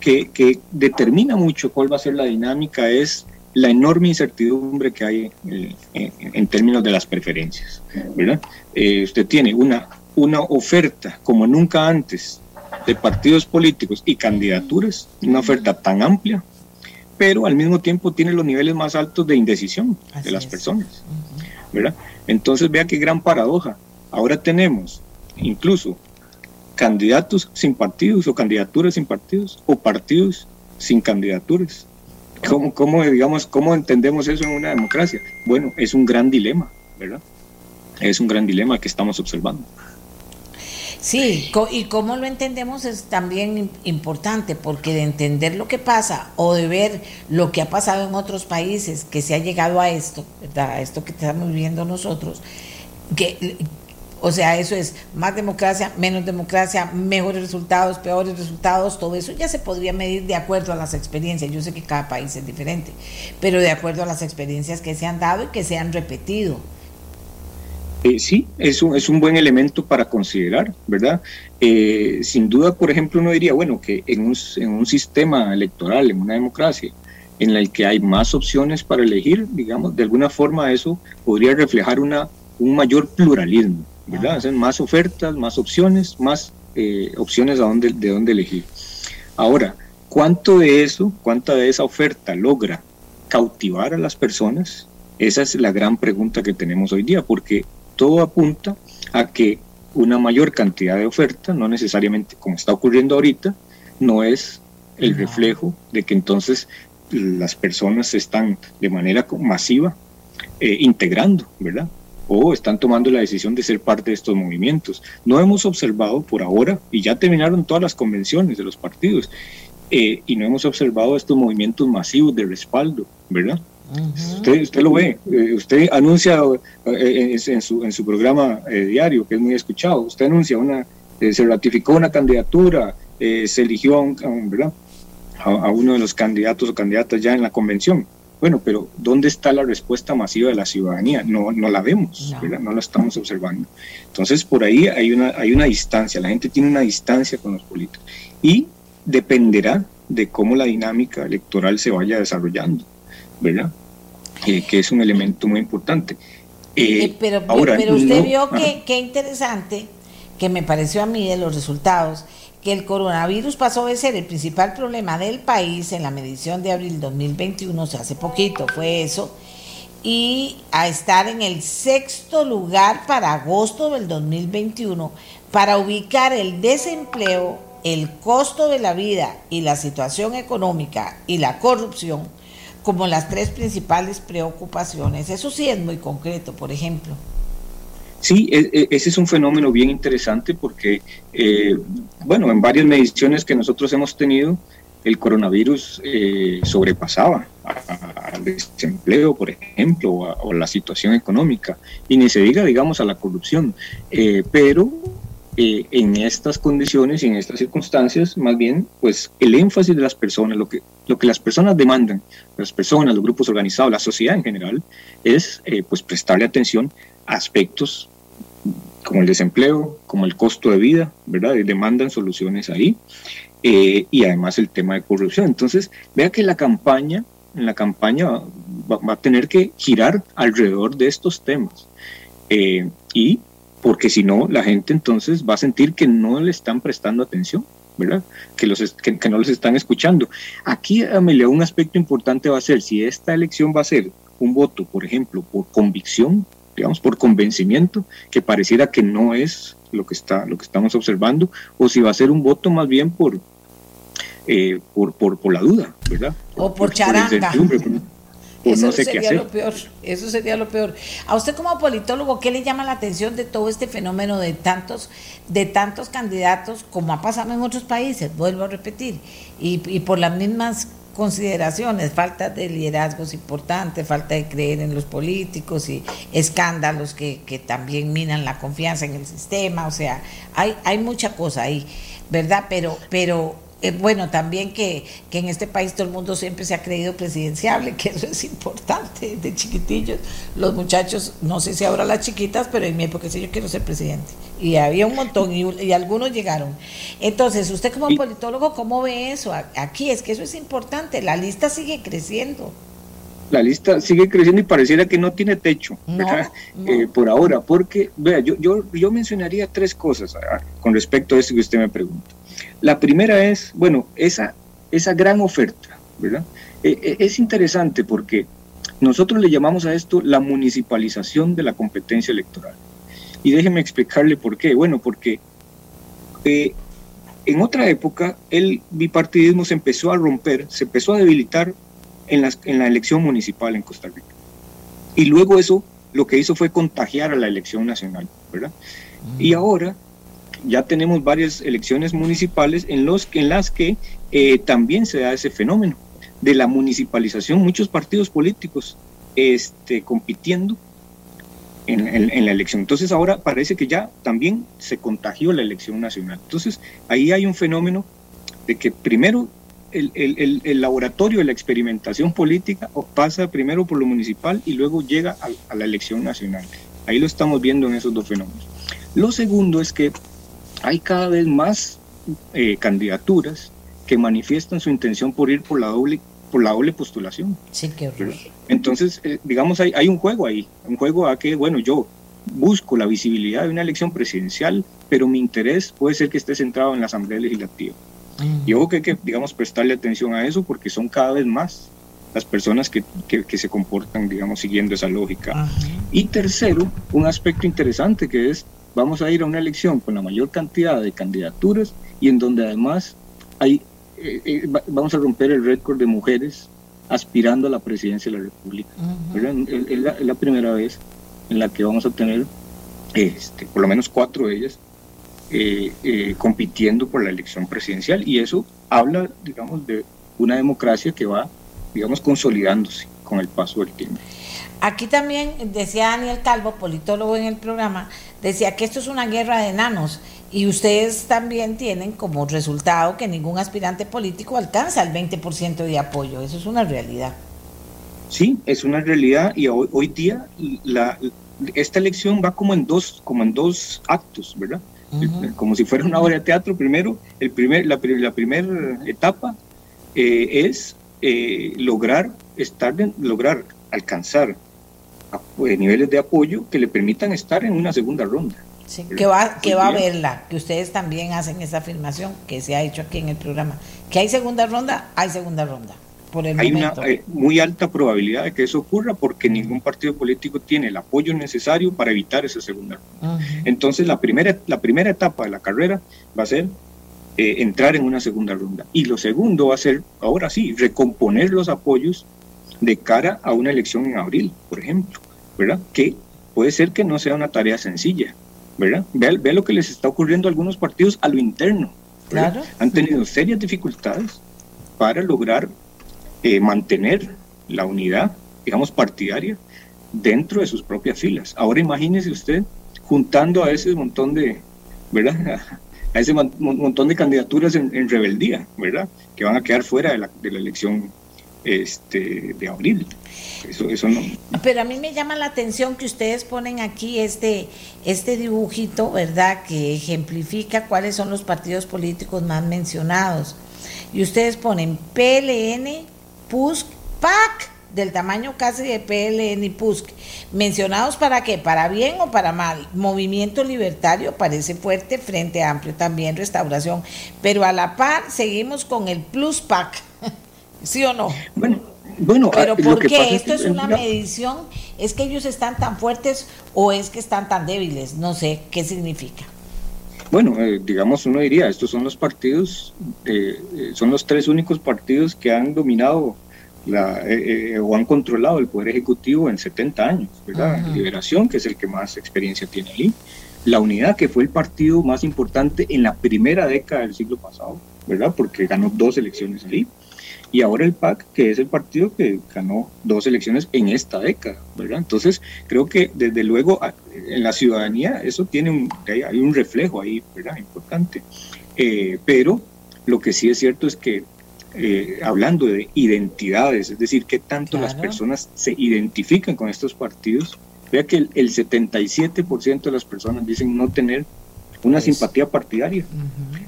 que, que, determina mucho cuál va a ser la dinámica es la enorme incertidumbre que hay eh, en, términos de las preferencias. ¿verdad? Eh, usted tiene una, una oferta como nunca antes de partidos políticos y candidaturas, una oferta tan amplia, pero al mismo tiempo tiene los niveles más altos de indecisión de las personas. ¿verdad? Entonces vea qué gran paradoja. Ahora tenemos incluso candidatos sin partidos o candidaturas sin partidos o partidos sin candidaturas. ¿Cómo, cómo, digamos, ¿Cómo entendemos eso en una democracia? Bueno, es un gran dilema, ¿verdad? Es un gran dilema que estamos observando. Sí, y cómo lo entendemos es también importante, porque de entender lo que pasa o de ver lo que ha pasado en otros países, que se ha llegado a esto. A esto que estamos viviendo nosotros, que o sea, eso es más democracia, menos democracia, mejores resultados, peores resultados, todo eso ya se podría medir de acuerdo a las experiencias. Yo sé que cada país es diferente, pero de acuerdo a las experiencias que se han dado y que se han repetido. Eh, sí, es un, es un buen elemento para considerar, ¿verdad? Eh, sin duda, por ejemplo, uno diría, bueno, que en un, en un sistema electoral, en una democracia, en el que hay más opciones para elegir, digamos, de alguna forma eso podría reflejar una, un mayor pluralismo, ¿verdad? Hacen más ofertas, más opciones, más eh, opciones a dónde, de dónde elegir. Ahora, ¿cuánto de eso, cuánta de esa oferta logra cautivar a las personas? Esa es la gran pregunta que tenemos hoy día, porque todo apunta a que una mayor cantidad de oferta, no necesariamente como está ocurriendo ahorita, no es el reflejo de que entonces las personas se están de manera masiva eh, integrando, ¿verdad? O están tomando la decisión de ser parte de estos movimientos. No hemos observado por ahora, y ya terminaron todas las convenciones de los partidos, eh, y no hemos observado estos movimientos masivos de respaldo, ¿verdad? Usted, usted lo ve, eh, usted anuncia eh, en, su, en su programa eh, diario, que es muy escuchado, usted anuncia una, se ratificó una candidatura, se eligió a, un, ¿verdad? A, uno de los candidatos o candidatas ya en la convención. Bueno, pero ¿dónde está la respuesta masiva de la ciudadanía? No, no la vemos, no. no la estamos observando. Entonces, por ahí hay una, hay una distancia, la gente tiene una distancia con los políticos y dependerá de cómo la dinámica electoral se vaya desarrollando. ¿Verdad? que es un elemento muy importante. Eh, eh, pero, pero usted vio que, qué interesante, que me pareció a mí de los resultados, que el coronavirus pasó de ser el principal problema del país en la medición de abril 2021, o sea, hace poquito fue eso, y a estar en el sexto lugar para agosto del 2021, para ubicar el desempleo, el costo de la vida y la situación económica y la corrupción como las tres principales preocupaciones. Eso sí es muy concreto, por ejemplo. Sí, e, e, ese es un fenómeno bien interesante porque, eh, bueno, en varias mediciones que nosotros hemos tenido, el coronavirus eh, sobrepasaba al desempleo, por ejemplo, o a, la situación económica, y ni se diga, digamos, a la corrupción. Eh, pero eh, en estas condiciones y en estas circunstancias, más bien, pues el énfasis de las personas, lo que, lo que las personas demandan, las personas, los grupos organizados, la sociedad en general, es eh, pues prestarle atención a aspectos como el desempleo, como el costo de vida, ¿verdad? Y demandan soluciones ahí. Eh, y además el tema de corrupción. Entonces, vea que la campaña, la campaña va, va a tener que girar alrededor de estos temas. y porque si no, la gente entonces va a sentir que no le están prestando atención, ¿verdad? Que, los, que, no los están escuchando. Aquí, Amelia, un aspecto importante va a ser, si esta elección va a ser un voto, por ejemplo, por convicción, digamos, por convencimiento, que pareciera que no es lo que está, lo que estamos observando, o si va a ser un voto más bien por, eh, por, por, por, la duda, ¿verdad? o por, charanga. Eso sería lo peor, eso sería lo peor. A usted como politólogo, ¿qué le llama la atención de todo este fenómeno de tantos, de tantos candidatos, como ha pasado en otros países? Vuelvo a repetir, y, y por las mismas consideraciones, falta de liderazgos importantes, falta de creer en los políticos y escándalos que, que también minan la confianza en el sistema, o sea, hay, hay mucha cosa ahí, ¿verdad? Pero, pero eh, bueno, también que, que, en este país todo el mundo siempre se ha creído presidenciable, que eso es importante, de chiquitillos. Los muchachos, no sé si ahora las chiquitas, pero en mi época sí yo quiero ser presidente. Y había un montón y, y algunos llegaron. Entonces, usted como politólogo, ¿cómo ve eso? Aquí es que eso es importante, la lista sigue creciendo. La lista sigue creciendo y pareciera que no tiene techo eh, por ahora, porque, vea, yo, yo, yo mencionaría tres cosas ah, con respecto a esto que usted me pregunta. La primera es, bueno, esa, esa gran oferta, ¿verdad? Eh, eh, es interesante porque nosotros le llamamos a esto la municipalización de la competencia electoral. Y déjeme explicarle por qué. Bueno, porque eh, en otra época el bipartidismo se empezó a romper, se empezó a debilitar en, las, en la elección municipal en Costa Rica. Y luego eso lo que hizo fue contagiar a la elección nacional, ¿verdad? Y ahora ya tenemos varias elecciones municipales en, los, en las que eh, también se da ese fenómeno de la municipalización, muchos partidos políticos este, compitiendo en, en, la elección. Entonces ahora parece que ya también se contagió la elección nacional. Entonces ahí hay un fenómeno de que primero el, el, el, laboratorio de la experimentación política pasa primero por lo municipal y luego llega a, a la elección nacional. Ahí lo estamos viendo en esos dos fenómenos. Lo segundo es que hay cada vez más eh, candidaturas que manifiestan su intención por ir por la doble por la doble postulación. Sí, qué horror. Entonces, eh, digamos, hay, hay un juego ahí, un juego a que, bueno, yo busco la visibilidad de una elección presidencial, pero mi interés puede ser que esté centrado en la Asamblea Legislativa. Y ojo que hay que, digamos, prestarle atención a eso porque son cada vez más las personas que, que, que se comportan, digamos, siguiendo esa lógica. Ajá. Y tercero, un aspecto interesante que es vamos a ir a una elección con la mayor cantidad de candidaturas y en donde además hay, eh, eh, vamos a romper el récord de mujeres aspirando a la presidencia de la República. Uh -huh. es, es, la, es, la, primera vez en la que vamos a tener este, por lo menos cuatro de ellas eh, eh, compitiendo por la elección presidencial y eso habla, digamos, de una democracia que va, digamos, consolidándose con el paso del tiempo. Aquí también decía Daniel Calvo, politólogo en el programa, decía que esto es una guerra de enanos y ustedes también tienen como resultado que ningún aspirante político alcanza el 20% de apoyo. Eso es una realidad. Sí, es una realidad y hoy, hoy día la, esta elección va como en dos, como en dos actos, ¿verdad? Uh -huh. Como si fuera una obra de teatro. Primero, el primer, la, la primera etapa eh, es eh, lograr estar, lograr alcanzar niveles de apoyo que le permitan estar en una segunda ronda. Sí, que va, que va a verla, que ustedes también hacen esa afirmación que se ha hecho aquí en el programa. Que hay segunda ronda, hay segunda ronda. Por el hay momento. una eh, muy alta probabilidad de que eso ocurra porque ningún partido político tiene el apoyo necesario para evitar esa segunda ronda. Uh -huh. Entonces la primera, la primera etapa de la carrera va a ser eh, entrar en una segunda ronda. Y lo segundo va a ser, ahora sí, recomponer los apoyos de cara a una elección en abril, por ejemplo, ¿verdad? Que puede ser que no sea una tarea sencilla, ¿verdad? Ve, ve lo que les está ocurriendo a algunos partidos a lo interno. Claro. Han tenido serias dificultades para lograr eh, mantener la unidad, digamos, partidaria dentro de sus propias filas. Ahora imagínese usted juntando a ese montón de, ¿verdad? A ese montón de candidaturas en, en rebeldía, ¿verdad? Que van a quedar fuera de la, de la elección este, de abril. Eso, eso no. Pero a mí me llama la atención que ustedes ponen aquí este, este dibujito, ¿verdad? Que ejemplifica cuáles son los partidos políticos más mencionados. Y ustedes ponen PLN, PUSC, PAC, del tamaño casi de PLN y PUSC. ¿Mencionados para qué? ¿Para bien o para mal? Movimiento Libertario parece fuerte, Frente Amplio también, Restauración. Pero a la par seguimos con el Plus PAC. ¿Sí o no? Bueno, Bueno, pero ah, ¿por qué? ¿Esto es, una medición? ¿Es que ellos están tan fuertes o es que están tan débiles? No sé, ¿qué significa? Bueno, eh, digamos, uno diría, estos son los partidos, eh, eh, son los tres únicos partidos que han dominado la, o han controlado el Poder Ejecutivo en 70 años, ¿verdad? Liberación, que es el que más experiencia tiene ahí. La Unidad, que fue el partido más importante en la primera década del siglo pasado, ¿verdad? Porque ganó dos elecciones ahí y ahora el PAC, que es el partido que ganó dos elecciones en esta década, ¿verdad? Entonces, creo que desde luego en la ciudadanía eso tiene un, hay un reflejo ahí, ¿verdad? Importante. Eh, pero lo que sí es cierto es que eh, hablando de identidades, es decir, qué tanto las personas se identifican con estos partidos, vea que el, 77% de las personas dicen no tener una simpatía partidaria.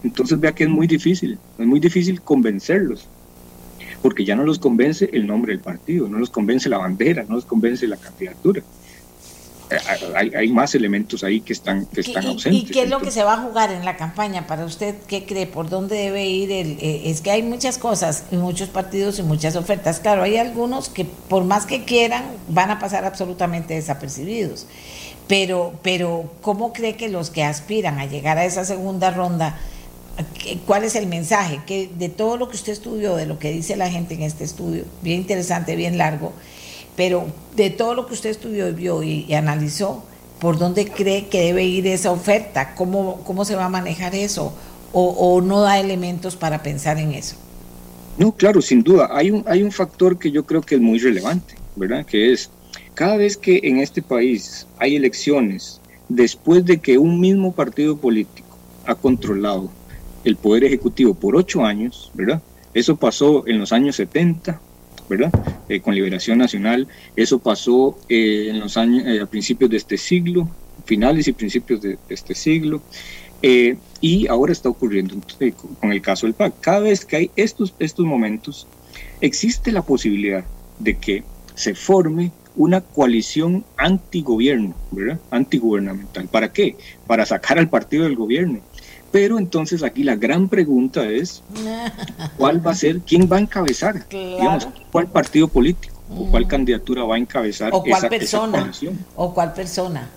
Entonces vea que es muy difícil, es muy difícil convencerlos porque ya no los convence el nombre del partido, no los convence la bandera, no los convence la candidatura. Eh, hay, hay más elementos ahí que están, que están ausentes. ¿Y qué es lo que se va a jugar en la campaña? Para usted, ¿qué cree? ¿Por dónde debe ir? El, eh, es que hay muchas cosas, y muchos partidos y muchas ofertas. Claro, hay algunos que por más que quieran van a pasar absolutamente desapercibidos. Pero, pero ¿cómo cree que los que aspiran a llegar a esa segunda ronda ¿Cuál es el mensaje? Que de todo lo que usted estudió, de lo que dice la gente en este estudio, bien interesante, bien largo, pero de todo lo que usted estudió, vio y, analizó, ¿por dónde cree que debe ir esa oferta? ¿Cómo, cómo se va a manejar eso? O, no da elementos para pensar en eso? No, claro, sin duda. Hay un, hay un factor que yo creo que es muy relevante, ¿verdad? Que es, cada vez que en este país hay elecciones, después de que un mismo partido político ha controlado el Poder Ejecutivo por ocho años, ¿verdad? Eso pasó en los años 70, ¿verdad? Eh, con Liberación Nacional. Eso pasó eh, en los años, eh, a principios de este siglo, finales y principios de, este siglo. y ahora está ocurriendo con el caso del PAC. Cada vez que hay estos, estos momentos, existe la posibilidad de que se forme una coalición antigobierno, ¿verdad? Antigubernamental. ¿Para qué? Para sacar al partido del gobierno pero entonces aquí la gran pregunta es, ¿cuál va a ser, quién va a encabezar? Digamos, ¿cuál partido político o cuál mm. candidatura va a encabezar ¿O cuál persona? ¿O cuál persona?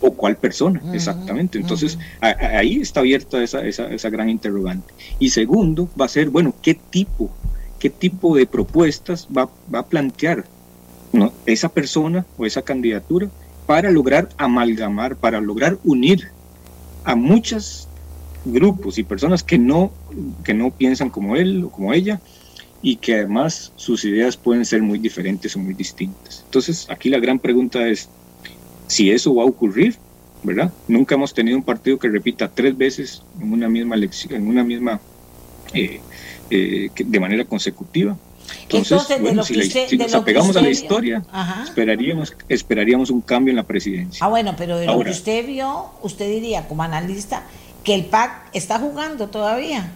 o cuál persona, exactamente. Entonces, ahí está abierta esa, esa, esa, gran interrogante. Y segundo, va a ser, bueno, ¿qué tipo, qué tipo de propuestas va, va a plantear ¿no? esa persona o esa candidatura para lograr amalgamar, para lograr unir a muchas grupos y personas que no, que no piensan como él o como ella y que además sus ideas pueden ser muy diferentes o muy distintas. Entonces, aquí la gran pregunta es si eso va a ocurrir, ¿verdad? Nunca hemos tenido un partido que repita tres veces en una misma elección, en una misma eh, eh, de manera consecutiva. Entonces, bueno, si, nos apegamos a la historia, esperaríamos, esperaríamos un cambio en la presidencia. Ah, bueno, pero de lo que usted vio, usted diría como analista, que el PAC está jugando todavía.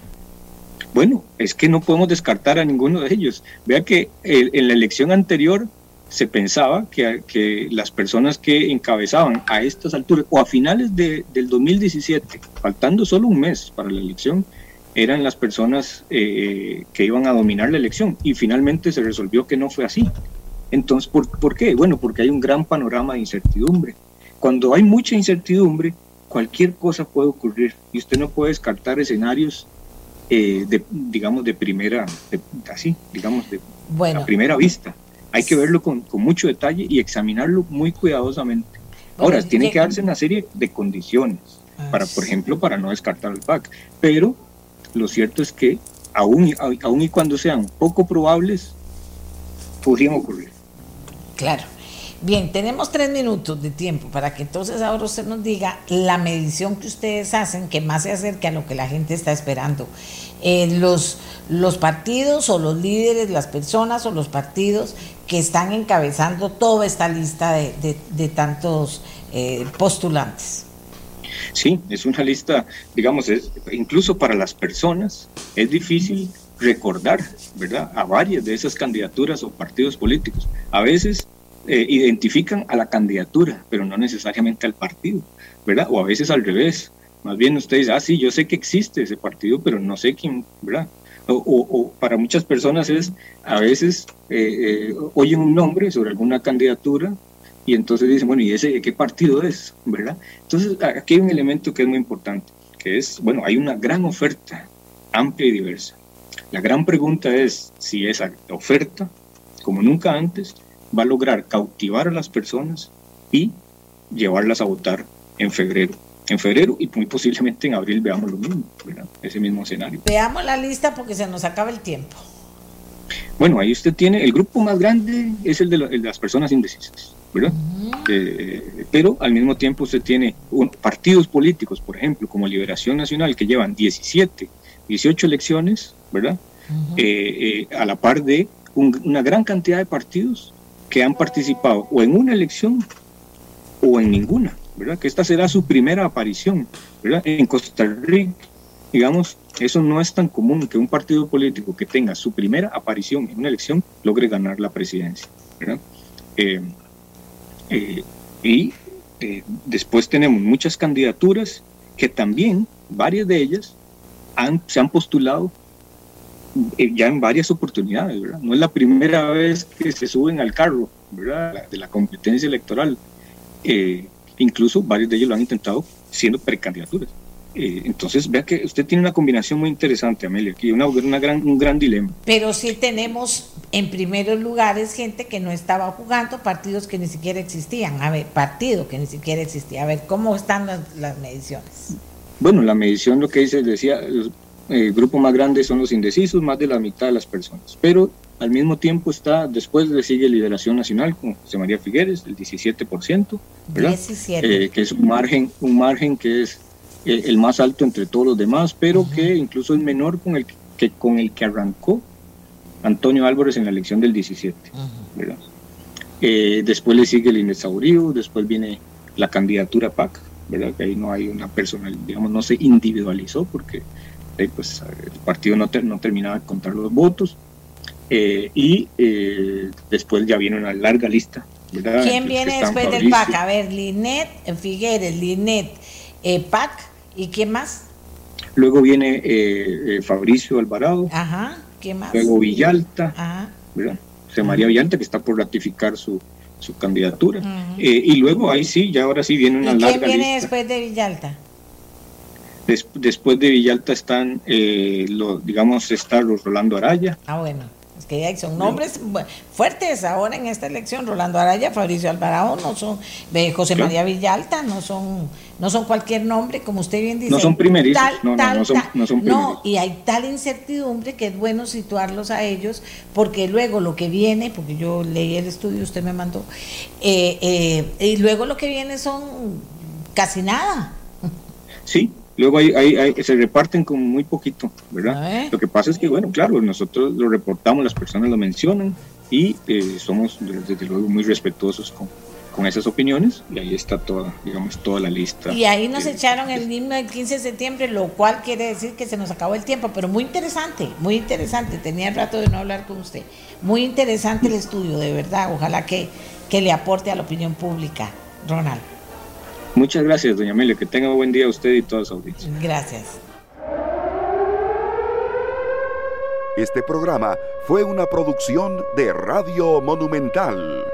Bueno, es que no podemos descartar a ninguno de ellos. Vea que en la elección anterior se pensaba que, las personas que encabezaban a estas alturas o a finales de, del 2017, faltando solo un mes para la elección, eran las personas eh, que iban a dominar la elección y finalmente se resolvió que no fue así. Entonces, ¿por, ¿por qué? Bueno, porque hay un gran panorama de incertidumbre. Cuando hay mucha incertidumbre, cualquier cosa puede ocurrir y usted no puede descartar escenarios eh, de, digamos, de primera, así, digamos, de a primera vista. Hay que verlo con, mucho detalle y examinarlo muy cuidadosamente. Ahora, tiene que darse una serie de condiciones, para, por ejemplo, para no descartar el PAC, pero lo cierto es que aún, aún y cuando sean poco probables, podrían ocurrir. Claro. Bien, tenemos tres minutos de tiempo para que entonces ahora usted nos diga la medición que ustedes hacen que más se acerque a lo que la gente está esperando. Eh, los, los partidos o los líderes, las personas o los partidos que están encabezando toda esta lista de, tantos eh, postulantes. Sí, es una lista, digamos, es, incluso para las personas es difícil recordar, ¿verdad?, a varias de esas candidaturas o partidos políticos. A veces eh, identifican a la candidatura, pero no necesariamente al partido, ¿verdad? O a veces al revés. Más bien usted dice, ah, sí, yo sé que existe ese partido, pero no sé quién, ¿verdad? O, para muchas personas es, a veces eh, eh, oyen un nombre sobre alguna candidatura y entonces dicen, bueno, ¿y ese qué partido es? ¿Verdad? Entonces, aquí hay un elemento que es muy importante, que es, bueno, hay una gran oferta, amplia y diversa. La gran pregunta es si esa oferta, como nunca antes, va a lograr cautivar a las personas y llevarlas a votar en febrero. En febrero y muy posiblemente en abril veamos lo mismo, ¿verdad? ese mismo escenario. Veamos la lista porque se nos acaba el tiempo. Bueno, ahí usted tiene, el grupo más grande es el de, las personas indecisas, ¿verdad? Eh, pero al mismo tiempo usted tiene partidos políticos, por ejemplo, como Liberación Nacional, que llevan 17, 18 elecciones, ¿verdad? Eh, eh, a la par de una gran cantidad de partidos que han participado o en una elección o en ninguna, ¿verdad? Que esta será su primera aparición, ¿verdad? En Costa Rica, digamos, eso no es tan común que un partido político que tenga su primera aparición en una elección logre ganar la presidencia, ¿verdad? Eh, eh, y eh, después tenemos muchas candidaturas que también, varias de ellas, se han postulado ya en varias oportunidades, ¿verdad? No es la primera vez que se suben al carro, ¿verdad? De la competencia electoral. Eh, incluso varios de ellos lo han intentado siendo precandidaturas. Eh, entonces, vea que usted tiene una combinación muy interesante, Amelia, aquí una, una gran, un gran dilema. Pero sí tenemos en primeros lugares gente que no estaba jugando, partidos que ni siquiera existían. A ver, partido que ni siquiera existía. A ver, ¿cómo están las, mediciones? Bueno, la medición lo que dice, decía, eh, grupo más grande son los indecisos, más de la mitad de las personas. Pero al mismo tiempo está, después le sigue Liberación Nacional con José María Figueres, el 17%, ¿verdad? Eh, que es un margen, un margen que es eh, el más alto entre todos los demás, pero que incluso es menor con el que, con el que arrancó Antonio Álvarez en la elección del 17, ¿verdad? Eh, después le sigue el Inesaurio, después viene la candidatura PAC, ¿verdad? Que ahí no hay una personal, digamos, no se individualizó porque pues, el partido no, no terminaba de contar los votos. Eh, y eh, después ya viene una larga lista. ¿Quién viene después del PAC? A ver, Linet, Figueres, Linet, eh, PAC, ¿y quién más? Luego viene Fabricio Alvarado. Ajá, ¿quién más? Luego Villalta. Ajá. José María Villalta, que está por ratificar su, su candidatura. y luego ahí sí, ya ahora sí viene una larga lista. ¿Quién viene después de Villalta? Después de Villalta están, lo, digamos, está los Rolando Araya. Ah, bueno que son nombres fuertes ahora en esta elección. Rolando Araya, Fabricio Alvarado, no son José María Villalta, no son, no son cualquier nombre, como usted bien dice. No son primerizos. no, no, son, no, y hay tal incertidumbre que es bueno situarlos a ellos, porque luego lo que viene, porque yo leí el estudio, usted me mandó, eh, eh, y luego lo que viene son casi nada. Sí, Luego hay, se reparten con muy poquito, ¿verdad? Lo que pasa es que, bueno, claro, nosotros lo reportamos, las personas lo mencionan y eh, somos desde luego muy respetuosos con, con esas opiniones y ahí está toda, digamos, toda la lista. Y ahí nos echaron el himno del 15 de septiembre, lo cual quiere decir que se nos acabó el tiempo, pero muy interesante, muy interesante. Tenía el rato de no hablar con usted. Muy interesante el estudio, de verdad. Ojalá que, que le aporte a la opinión pública, Ronald. Muchas gracias, doña Amelia. Que tenga un buen día usted y toda su audiencia. Gracias. Este programa fue una producción de Radio Monumental.